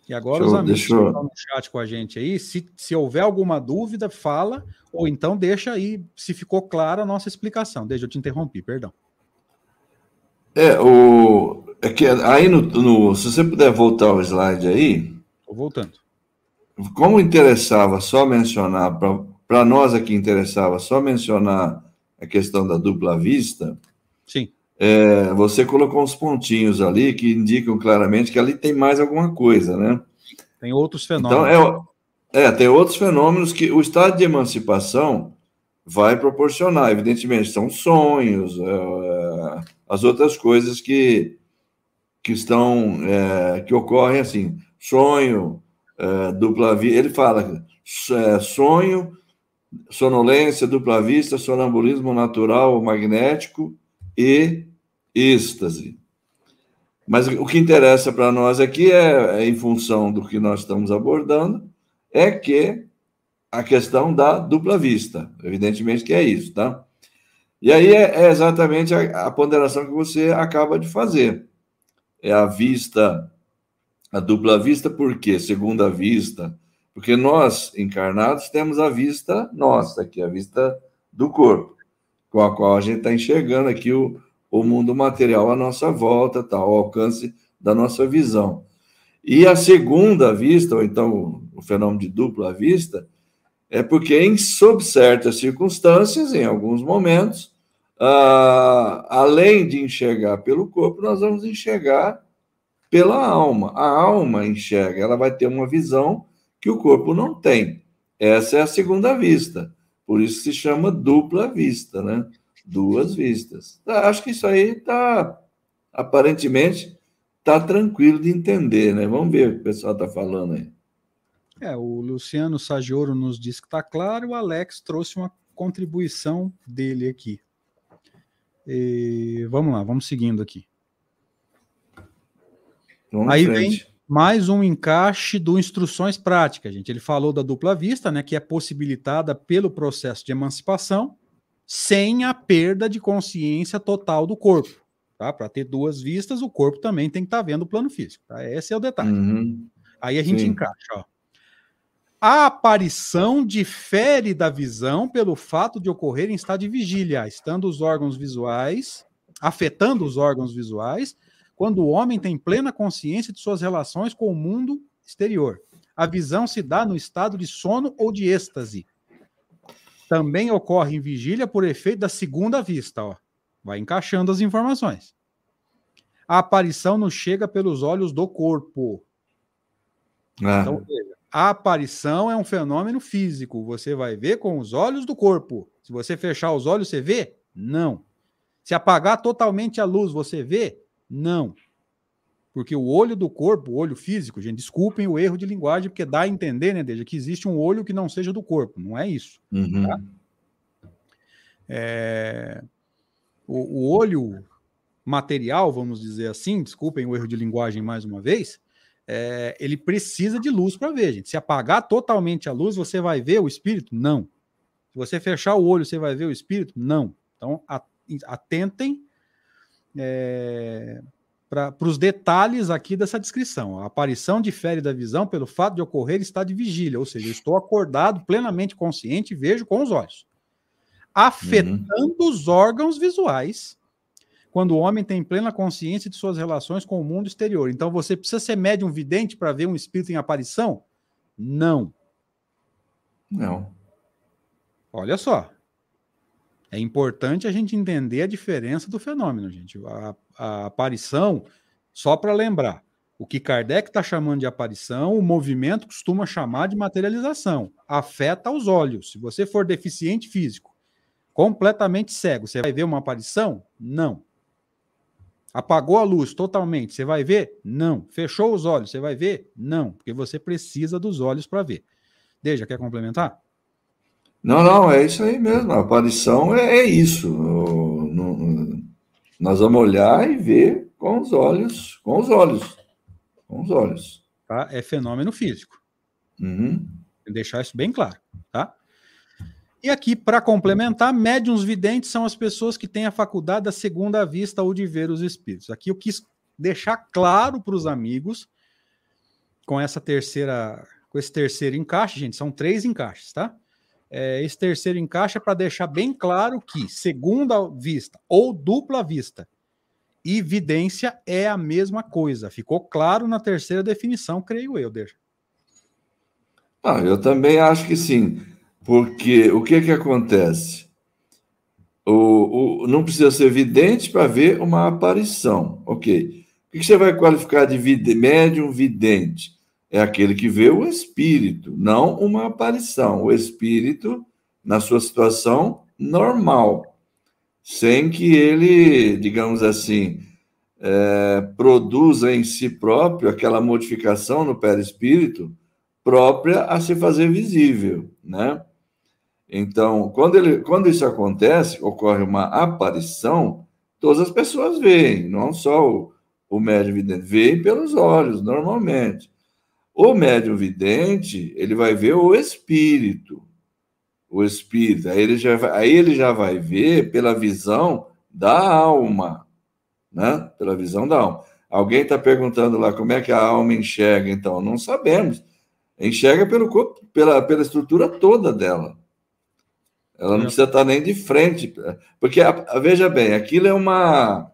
[SPEAKER 1] E agora deixa os amigos que estão no chat com a gente aí, se, se houver alguma dúvida, fala, ou então deixa aí se ficou clara a nossa explicação. Deixa eu te interromper, perdão.
[SPEAKER 2] É, o, é que aí no, no, se você puder voltar ao slide aí.
[SPEAKER 1] Estou voltando.
[SPEAKER 2] Como interessava só mencionar, para nós aqui interessava só mencionar a questão da dupla vista.
[SPEAKER 1] Sim.
[SPEAKER 2] É, você colocou uns pontinhos ali que indicam claramente que ali tem mais alguma coisa, né?
[SPEAKER 1] Tem outros fenômenos. Então,
[SPEAKER 2] é, é tem outros fenômenos que o estado de emancipação vai proporcionar. Evidentemente, são sonhos, é, as outras coisas que, que estão, é, que ocorrem assim, sonho, é, dupla vista, ele fala é, sonho, sonolência, dupla vista, sonambulismo natural, magnético e êxtase. Mas o que interessa para nós aqui é, é, em função do que nós estamos abordando, é que a questão da dupla vista. Evidentemente que é isso, tá? E aí é, é exatamente a, a, ponderação que você acaba de fazer. É a vista, a dupla vista, por quê? Segunda vista. Porque nós, encarnados, temos a vista nossa, aqui, a vista do corpo, com a qual a gente está enxergando aqui o, o mundo material à nossa volta, tá, ao alcance da nossa visão. E a segunda vista, ou então o fenômeno de dupla vista, é porque, em, sob certas circunstâncias, em alguns momentos, além de enxergar pelo corpo, nós vamos enxergar pela alma. A alma enxerga, ela vai ter uma visão que o corpo não tem. Essa é a segunda vista. Por isso se chama dupla vista, né? Duas vistas. Acho que isso aí está, aparentemente, está tranquilo de entender, né? Vamos ver o que o pessoal está falando aí.
[SPEAKER 1] É, o Luciano Sagioro nos disse que está claro, o Alex trouxe uma contribuição dele aqui. E, vamos lá, vamos seguindo aqui. Vamos Aí frente. vem mais um encaixe do instruções práticas, gente. Ele falou da dupla vista, né, que é possibilitada pelo processo de emancipação, sem a perda de consciência total do corpo. Tá? Para ter duas vistas, o corpo também tem que estar tá vendo o plano físico. Tá? Esse é o detalhe. Uhum. Aí a gente Sim. encaixa. Ó. A aparição difere da visão pelo fato de ocorrer em estado de vigília, estando os órgãos visuais, afetando os órgãos visuais, quando o homem tem plena consciência de suas relações com o mundo exterior. A visão se dá no estado de sono ou de êxtase. Também ocorre em vigília por efeito da segunda vista, ó. Vai encaixando as informações. A aparição nos chega pelos olhos do corpo. Ah. Então, a aparição é um fenômeno físico. Você vai ver com os olhos do corpo. Se você fechar os olhos, você vê? Não. Se apagar totalmente a luz, você vê? Não. Porque o olho do corpo, o olho físico, gente, desculpem o erro de linguagem, porque dá a entender, né, Deja, que existe um olho que não seja do corpo. Não é isso. Uhum. Tá? É... O, o olho material, vamos dizer assim, desculpem o erro de linguagem mais uma vez, é, ele precisa de luz para ver, gente. Se apagar totalmente a luz, você vai ver o espírito? Não. Se você fechar o olho, você vai ver o espírito? Não. Então, atentem é, para os detalhes aqui dessa descrição. A aparição difere da visão pelo fato de ocorrer estar de vigília, ou seja, estou acordado, plenamente consciente e vejo com os olhos, afetando uhum. os órgãos visuais quando o homem tem plena consciência de suas relações com o mundo exterior. Então você precisa ser médium vidente para ver um espírito em aparição? Não.
[SPEAKER 2] Não.
[SPEAKER 1] Olha só. É importante a gente entender a diferença do fenômeno, gente. A, a aparição, só para lembrar, o que Kardec está chamando de aparição, o movimento costuma chamar de materialização. Afeta os olhos. Se você for deficiente físico, completamente cego, você vai ver uma aparição? Não. Apagou a luz totalmente, você vai ver? Não. Fechou os olhos, você vai ver? Não, porque você precisa dos olhos para ver. Deja, quer complementar?
[SPEAKER 2] Não, não, é isso aí mesmo. A aparição é, é isso. No, no, nós vamos olhar e ver com os olhos, com os olhos, com os olhos.
[SPEAKER 1] Tá? É fenômeno físico.
[SPEAKER 2] Uhum.
[SPEAKER 1] Deixar isso bem claro, tá? E aqui, para complementar, médiums videntes são as pessoas que têm a faculdade da segunda vista ou de ver os espíritos. Aqui eu quis deixar claro para os amigos, com essa terceira, com esse terceiro encaixe, gente, são três encaixes, tá? É, esse terceiro encaixe é para deixar bem claro que segunda vista ou dupla vista e vidência é a mesma coisa. Ficou claro na terceira definição, creio eu, deixa.
[SPEAKER 2] Ah, eu também acho que sim. Porque o que, que acontece? O, o, não precisa ser vidente para ver uma aparição. Ok. O que, que você vai qualificar de vide, médium vidente? É aquele que vê o espírito, não uma aparição. O espírito na sua situação normal, sem que ele, digamos assim, é, produza em si próprio aquela modificação no perispírito própria a se fazer visível, né? Então, quando, ele, quando isso acontece, ocorre uma aparição, todas as pessoas veem, não só o, o médium vidente, veem pelos olhos, normalmente. O médium vidente, ele vai ver o espírito, o espírito, aí ele já vai, aí ele já vai ver pela visão da alma, né? Pela visão da alma. Alguém está perguntando lá como é que a alma enxerga, então, não sabemos. Enxerga pelo corpo, pela, pela estrutura toda dela. Ela não é. precisa estar nem de frente, porque veja bem, aquilo é uma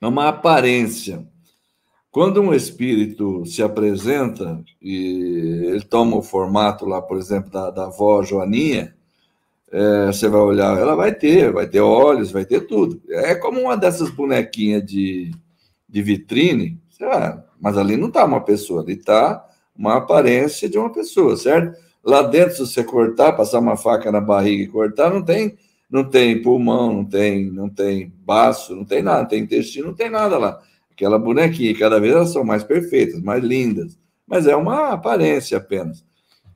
[SPEAKER 2] é uma aparência. Quando um espírito se apresenta e ele toma o formato lá, por exemplo, da, da avó Joaninha, é, você vai olhar, ela vai ter, vai ter olhos, vai ter tudo. É como uma dessas bonequinhas de, de vitrine, mas ali não está uma pessoa, ali está uma aparência de uma pessoa, certo? Lá dentro, se você cortar, passar uma faca na barriga e cortar, não tem, não tem pulmão, não tem, não tem baço, não tem nada, não tem intestino, não tem nada lá. Aquela bonequinha, cada vez elas são mais perfeitas, mais lindas, mas é uma aparência apenas.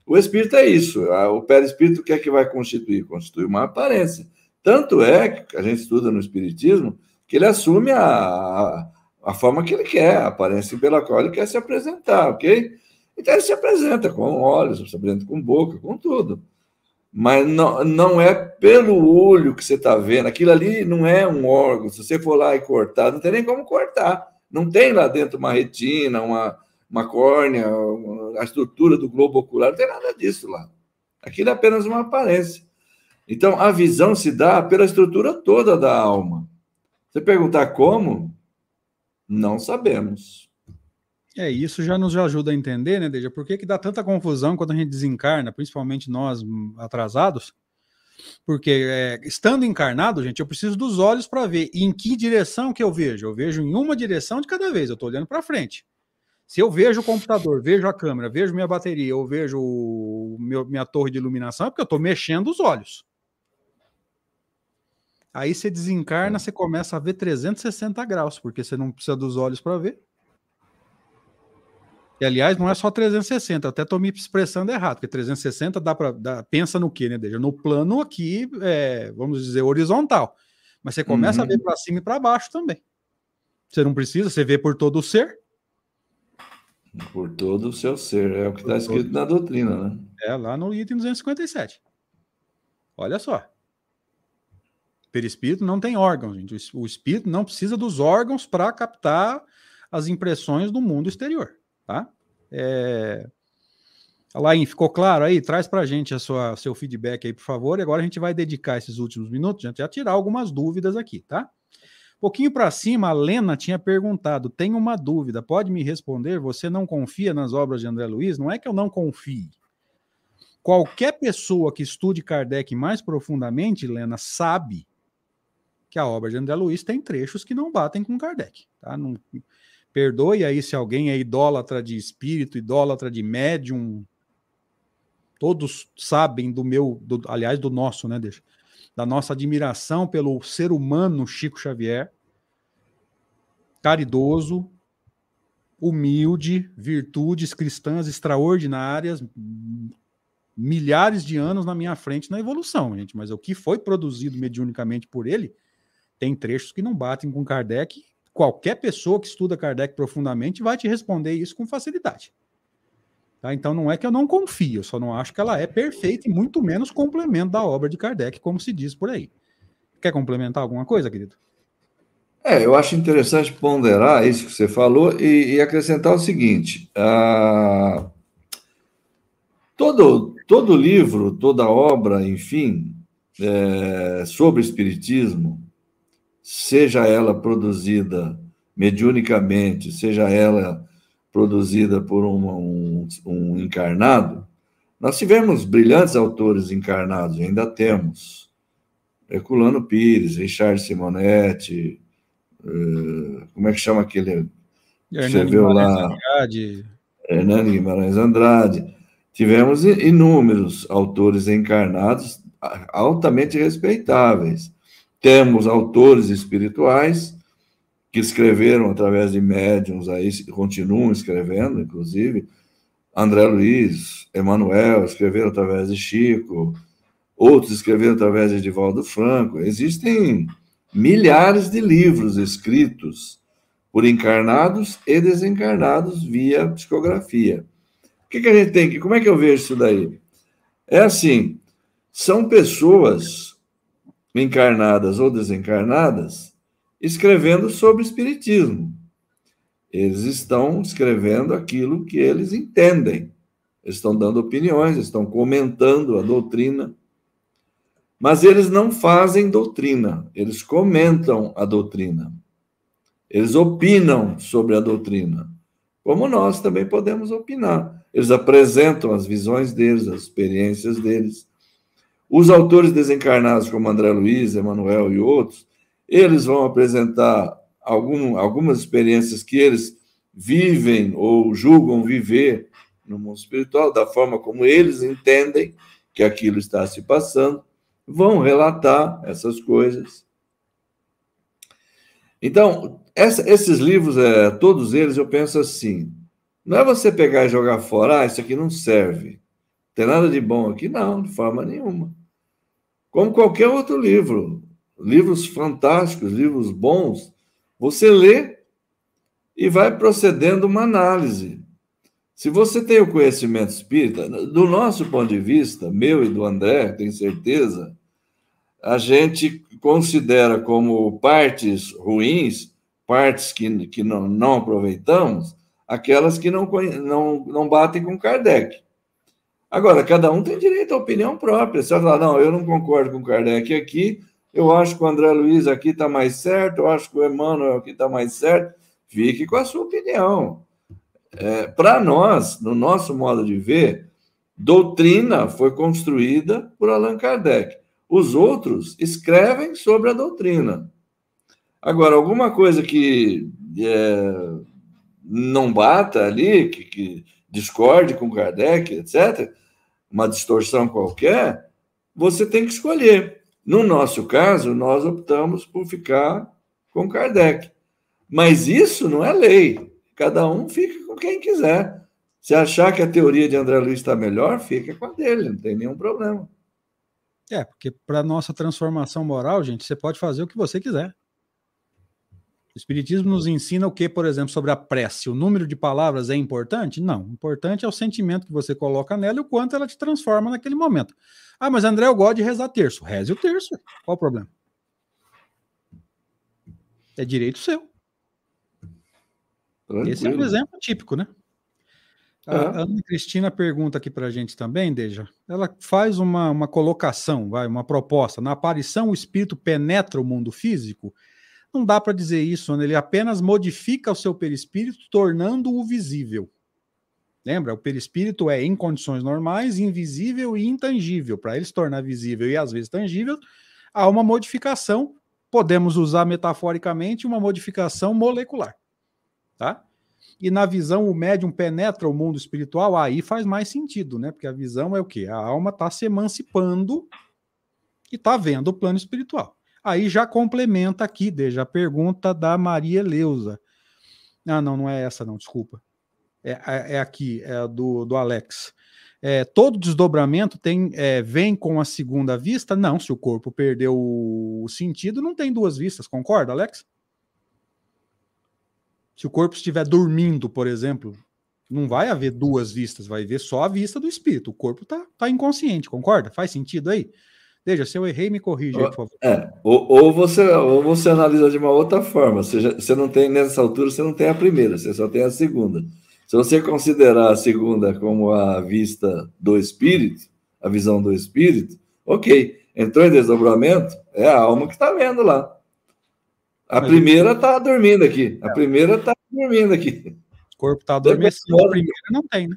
[SPEAKER 2] O espírito é isso, o perispírito o que é que vai constituir? Constitui uma aparência. Tanto é que a gente estuda no espiritismo que ele assume a, a, forma que ele quer, a aparência pela qual ele quer se apresentar, ok? Então ele se apresenta com olhos, se apresenta com boca, com tudo. Mas não, não é pelo olho que você está vendo. Aquilo ali não é um órgão. Se você for lá e cortar, não tem nem como cortar. Não tem lá dentro uma retina, uma, uma córnea, a estrutura do globo ocular, não tem nada disso lá. Aquilo é apenas uma aparência. Então, a visão se dá pela estrutura toda da alma. Você perguntar como, Não sabemos.
[SPEAKER 1] É, isso já nos ajuda a entender, né, Deja, por que, que dá tanta confusão quando a gente desencarna, principalmente nós atrasados? Porque é, estando encarnado, gente, eu preciso dos olhos para ver. E em que direção que eu vejo? Eu vejo em uma direção de cada vez, eu estou olhando para frente. Se eu vejo o computador, vejo a câmera, vejo minha bateria, ou vejo meu, minha torre de iluminação, é porque eu estou mexendo os olhos. Aí você desencarna, você começa a ver 360 graus, porque você não precisa dos olhos para ver. E, aliás, não é só 360, eu até estou me expressando errado, porque 360 dá para. Pensa no quê, né, Deja? No plano aqui, é, vamos dizer, horizontal. Mas você começa uhum. a ver para cima e para baixo também. Você não precisa, você vê por todo o ser.
[SPEAKER 2] Por todo o seu ser, é o que está escrito todo... na doutrina, né?
[SPEAKER 1] É, lá no item 257. Olha só. Perispírito não tem órgãos, gente. O espírito não precisa dos órgãos para captar as impressões do mundo exterior, tá? É... Alain, ficou claro aí? Traz para a gente a sua, seu feedback aí, por favor. E agora a gente vai dedicar esses últimos minutos, gente, a tirar algumas dúvidas aqui, tá? pouquinho para cima, a Lena tinha perguntado: tenho uma dúvida, pode me responder? Você não confia nas obras de André Luiz? Não é que eu não confie. Qualquer pessoa que estude Kardec mais profundamente, Lena, sabe que a obra de André Luiz tem trechos que não batem com Kardec. Tá? Não, perdoe aí se alguém é idólatra de espírito, idólatra de médium. Todos sabem do meu, do, aliás, do nosso, né? Deixa da nossa admiração pelo ser humano Chico Xavier, caridoso, humilde, virtudes cristãs extraordinárias, milhares de anos na minha frente na evolução, gente. Mas o que foi produzido mediunicamente por ele tem trechos que não batem com Kardec. Qualquer pessoa que estuda Kardec profundamente vai te responder isso com facilidade. Tá? Então não é que eu não confio, só não acho que ela é perfeita e muito menos complemento da obra de Kardec, como se diz por aí. Quer complementar alguma coisa, querido?
[SPEAKER 2] É, eu acho interessante ponderar isso que você falou e, e acrescentar o seguinte: todo, todo livro, toda obra, enfim, é, sobre Espiritismo, seja ela produzida mediunicamente, seja ela produzida por uma, um, um encarnado, nós tivemos brilhantes autores encarnados, ainda temos. Herculano Pires, Richard Simonetti, uh, como é que chama aquele que escreveu lá? Andrade. Hernani Guimarães Andrade. Tivemos inúmeros autores encarnados altamente respeitáveis. Temos autores espirituais que escreveram através de médiums aí, continuam escrevendo, inclusive. André Luiz, Emanuel escreveram através de Chico, outros escreveram através de Edivaldo Franco. Existem milhares de livros escritos por encarnados e desencarnados via psicografia. O que, que a gente tem que. Como é que eu vejo isso daí? É assim: são pessoas encarnadas ou desencarnadas escrevendo sobre espiritismo. Eles estão escrevendo aquilo que eles entendem. Estão dando opiniões, estão comentando a doutrina. Mas eles não fazem doutrina, eles comentam a doutrina. Eles opinam sobre a doutrina, como nós também podemos opinar. Eles apresentam as visões deles, as experiências deles. Os autores desencarnados, como André Luiz, Emanuel e outros, eles vão apresentar algum, algumas experiências que eles vivem ou julgam viver no mundo espiritual, da forma como eles entendem que aquilo está se passando, vão relatar essas coisas. Então, essa, esses livros, é, todos eles, eu penso assim: não é você pegar e jogar fora, ah, isso aqui não serve, não tem nada de bom aqui, não, de forma nenhuma. Como qualquer outro livro livros fantásticos, livros bons, você lê e vai procedendo uma análise. Se você tem o conhecimento espírita, do nosso ponto de vista, meu e do André, tenho certeza, a gente considera como partes ruins, partes que, que não, não aproveitamos, aquelas que não, não, não batem com Kardec. Agora, cada um tem direito à opinião própria. Você vai falar, não, eu não concordo com Kardec aqui, eu acho que o André Luiz aqui está mais certo, eu acho que o Emmanuel aqui está mais certo. fique com a sua opinião. É, Para nós, no nosso modo de ver, doutrina foi construída por Allan Kardec. Os outros escrevem sobre a doutrina. Agora, alguma coisa que é, não bata ali, que, que discorde com Kardec, etc., uma distorção qualquer, você tem que escolher. No nosso caso, nós optamos por ficar com Kardec. Mas isso não é lei. Cada um fica com quem quiser. Se achar que a teoria de André Luiz está melhor, fica com a dele, não tem nenhum problema.
[SPEAKER 1] É, porque para nossa transformação moral, gente, você pode fazer o que você quiser. O Espiritismo nos ensina o que, por exemplo, sobre a prece? O número de palavras é importante? Não. O importante é o sentimento que você coloca nela e o quanto ela te transforma naquele momento. Ah, mas André, eu gosto de rezar terço. Reze o terço. Qual o problema? É direito seu. Tranquilo. Esse é um exemplo típico, né? A Ana Cristina pergunta aqui para a gente também, Deja. Ela faz uma, uma colocação, vai, uma proposta. Na aparição, o espírito penetra o mundo físico não dá para dizer isso, né? ele apenas modifica o seu perispírito, tornando-o visível. Lembra? O perispírito é, em condições normais, invisível e intangível. Para ele se tornar visível e às vezes tangível, há uma modificação, podemos usar metaforicamente uma modificação molecular. Tá? E na visão, o médium penetra o mundo espiritual, aí faz mais sentido, né? Porque a visão é o quê? A alma está se emancipando e está vendo o plano espiritual. Aí já complementa aqui, desde a pergunta da Maria Leusa. Ah, não, não é essa, não, desculpa. É, é, é aqui, é do, do Alex. É, todo desdobramento tem é, vem com a segunda vista? Não, se o corpo perdeu o sentido, não tem duas vistas, concorda, Alex? Se o corpo estiver dormindo, por exemplo, não vai haver duas vistas, vai haver só a vista do espírito. O corpo está tá inconsciente, concorda? Faz sentido aí? Veja, se eu errei, me corrija, por favor.
[SPEAKER 2] É, ou, ou, você, ou você analisa de uma outra forma. Você, já, você não tem, nessa altura, você não tem a primeira, você só tem a segunda. Se você considerar a segunda como a vista do espírito, a visão do espírito, ok. Entrou em desdobramento, é a alma que está vendo lá. A Mas primeira está dormindo aqui. A é. primeira está dormindo aqui.
[SPEAKER 1] O corpo está adormecido, a primeira não tem, né?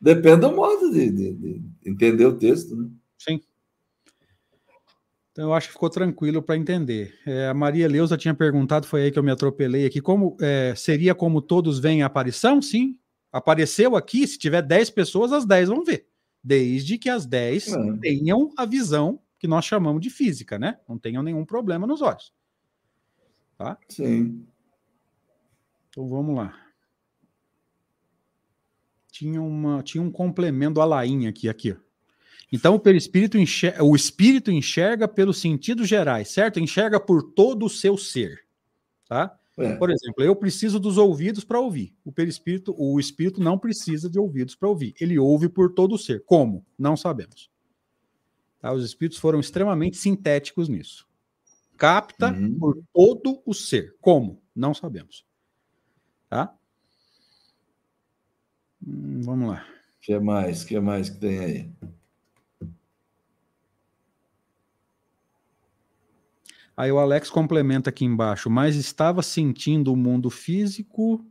[SPEAKER 2] Depende do modo de, de, de entender o texto, né?
[SPEAKER 1] Sim. Então eu acho que ficou tranquilo para entender. É, a Maria Leusa tinha perguntado, foi aí que eu me atropelei aqui, como é, seria como todos veem a aparição? Sim. Apareceu aqui, se tiver 10 pessoas, as 10 vão ver. Desde que as 10 é. tenham a visão que nós chamamos de física, né? Não tenham nenhum problema nos olhos. Tá?
[SPEAKER 2] Sim.
[SPEAKER 1] Então vamos lá. Tinha, uma, tinha um complemento a lainha aqui, aqui, ó. Então o perispírito enxerga, o espírito enxerga pelos sentidos gerais, certo? Enxerga por todo o seu ser, tá? É. Por exemplo, eu preciso dos ouvidos para ouvir. O perispírito, o espírito não precisa de ouvidos para ouvir. Ele ouve por todo o ser. Como? Não sabemos. Tá? Os espíritos foram extremamente sintéticos nisso. Capta uhum. por todo o ser. Como? Não sabemos. Tá? Hum, vamos lá.
[SPEAKER 2] O que mais? O que mais que tem aí?
[SPEAKER 1] Aí o Alex complementa aqui embaixo, mas estava sentindo o mundo físico,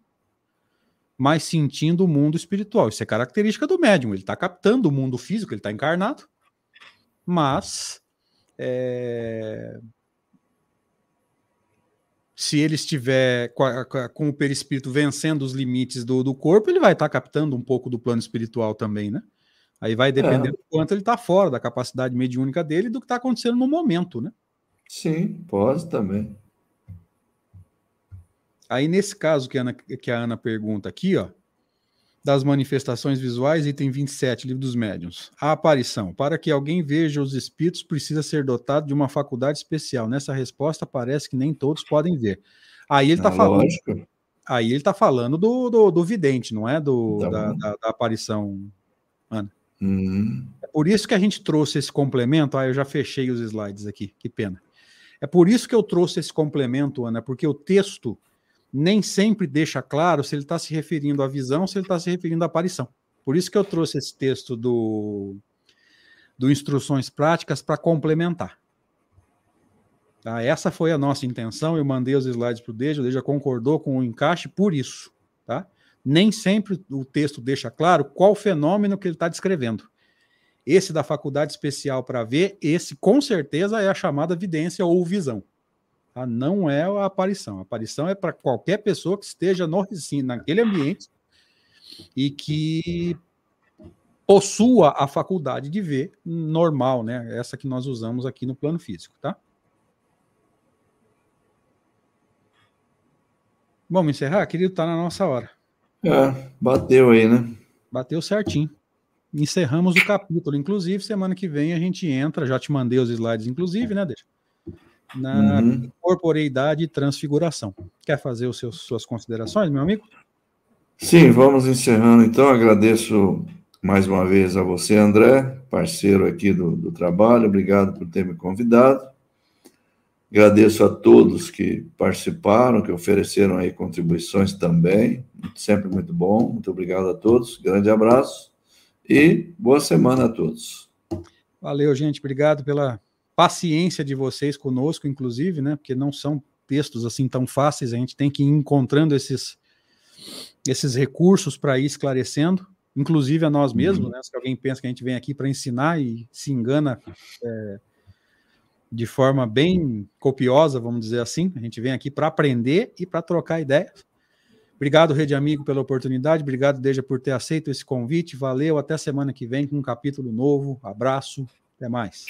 [SPEAKER 1] mas sentindo o mundo espiritual. Isso é característica do médium. Ele está captando o mundo físico, ele está encarnado, mas é... se ele estiver com, o perispírito vencendo os limites do, do corpo, ele vai estar tá captando um pouco do plano espiritual também, né? Aí vai depender é. do quanto ele está fora da capacidade mediúnica dele e do que está acontecendo no momento, né?
[SPEAKER 2] Sim, pode também.
[SPEAKER 1] Aí, nesse caso que a, Ana, que a Ana pergunta aqui, ó, das manifestações visuais, item 27, livro dos médiuns. A aparição. Para que alguém veja os espíritos, precisa ser dotado de uma faculdade especial. Nessa resposta, parece que nem todos podem ver. Aí ele está ah, falando. Lógico. Aí ele está falando do, do, do, vidente, não é? Do, tá da, da, da, aparição, Ana.
[SPEAKER 2] Uhum.
[SPEAKER 1] É por isso que a gente trouxe esse complemento. Ah, eu já fechei os slides aqui, que pena. É por isso que eu trouxe esse complemento, Ana, porque o texto nem sempre deixa claro se ele está se referindo à visão ou se ele está se referindo à aparição. Por isso que eu trouxe esse texto do, do Instruções Práticas para complementar. Tá? Essa foi a nossa intenção. Eu mandei os slides para o Deja, o Deja concordou com o encaixe por isso. Tá? Nem sempre o texto deixa claro qual fenômeno que ele está descrevendo. Esse da faculdade especial para ver, esse com certeza é a chamada vidência ou visão. Tá? Não é a aparição. A aparição é para qualquer pessoa que esteja no, assim, naquele ambiente e que possua a faculdade de ver normal, né? Essa que nós usamos aqui no plano físico, tá? Vamos encerrar, querido? Tá na nossa hora.
[SPEAKER 2] É, bateu aí, né?
[SPEAKER 1] Bateu certinho. Encerramos o capítulo. Inclusive, semana que vem a gente entra, já te mandei os slides, inclusive, né, Deixa? Na uhum. corporeidade e transfiguração. Quer fazer os seus, suas considerações, meu amigo?
[SPEAKER 2] Sim, vamos encerrando então. Agradeço mais uma vez a você, André, parceiro aqui do, do trabalho. Obrigado por ter me convidado. Agradeço a todos que participaram, que ofereceram aí contribuições também. Sempre muito bom. Muito obrigado a todos. Grande abraço e boa semana a todos.
[SPEAKER 1] Valeu, gente. Obrigado pela paciência de vocês conosco, inclusive, né? Porque não são textos assim tão fáceis. A gente tem que ir encontrando esses, esses recursos para ir esclarecendo, inclusive a nós mesmos, uhum. né? Se alguém pensa que a gente vem aqui para ensinar e se engana. É, de forma bem copiosa, vamos dizer assim. A gente vem aqui para aprender e para trocar ideias. Obrigado, Rede Amigo, pela oportunidade. Obrigado, Deja, por ter aceito esse convite. Valeu. Até semana que vem com um capítulo novo. Abraço. Até mais.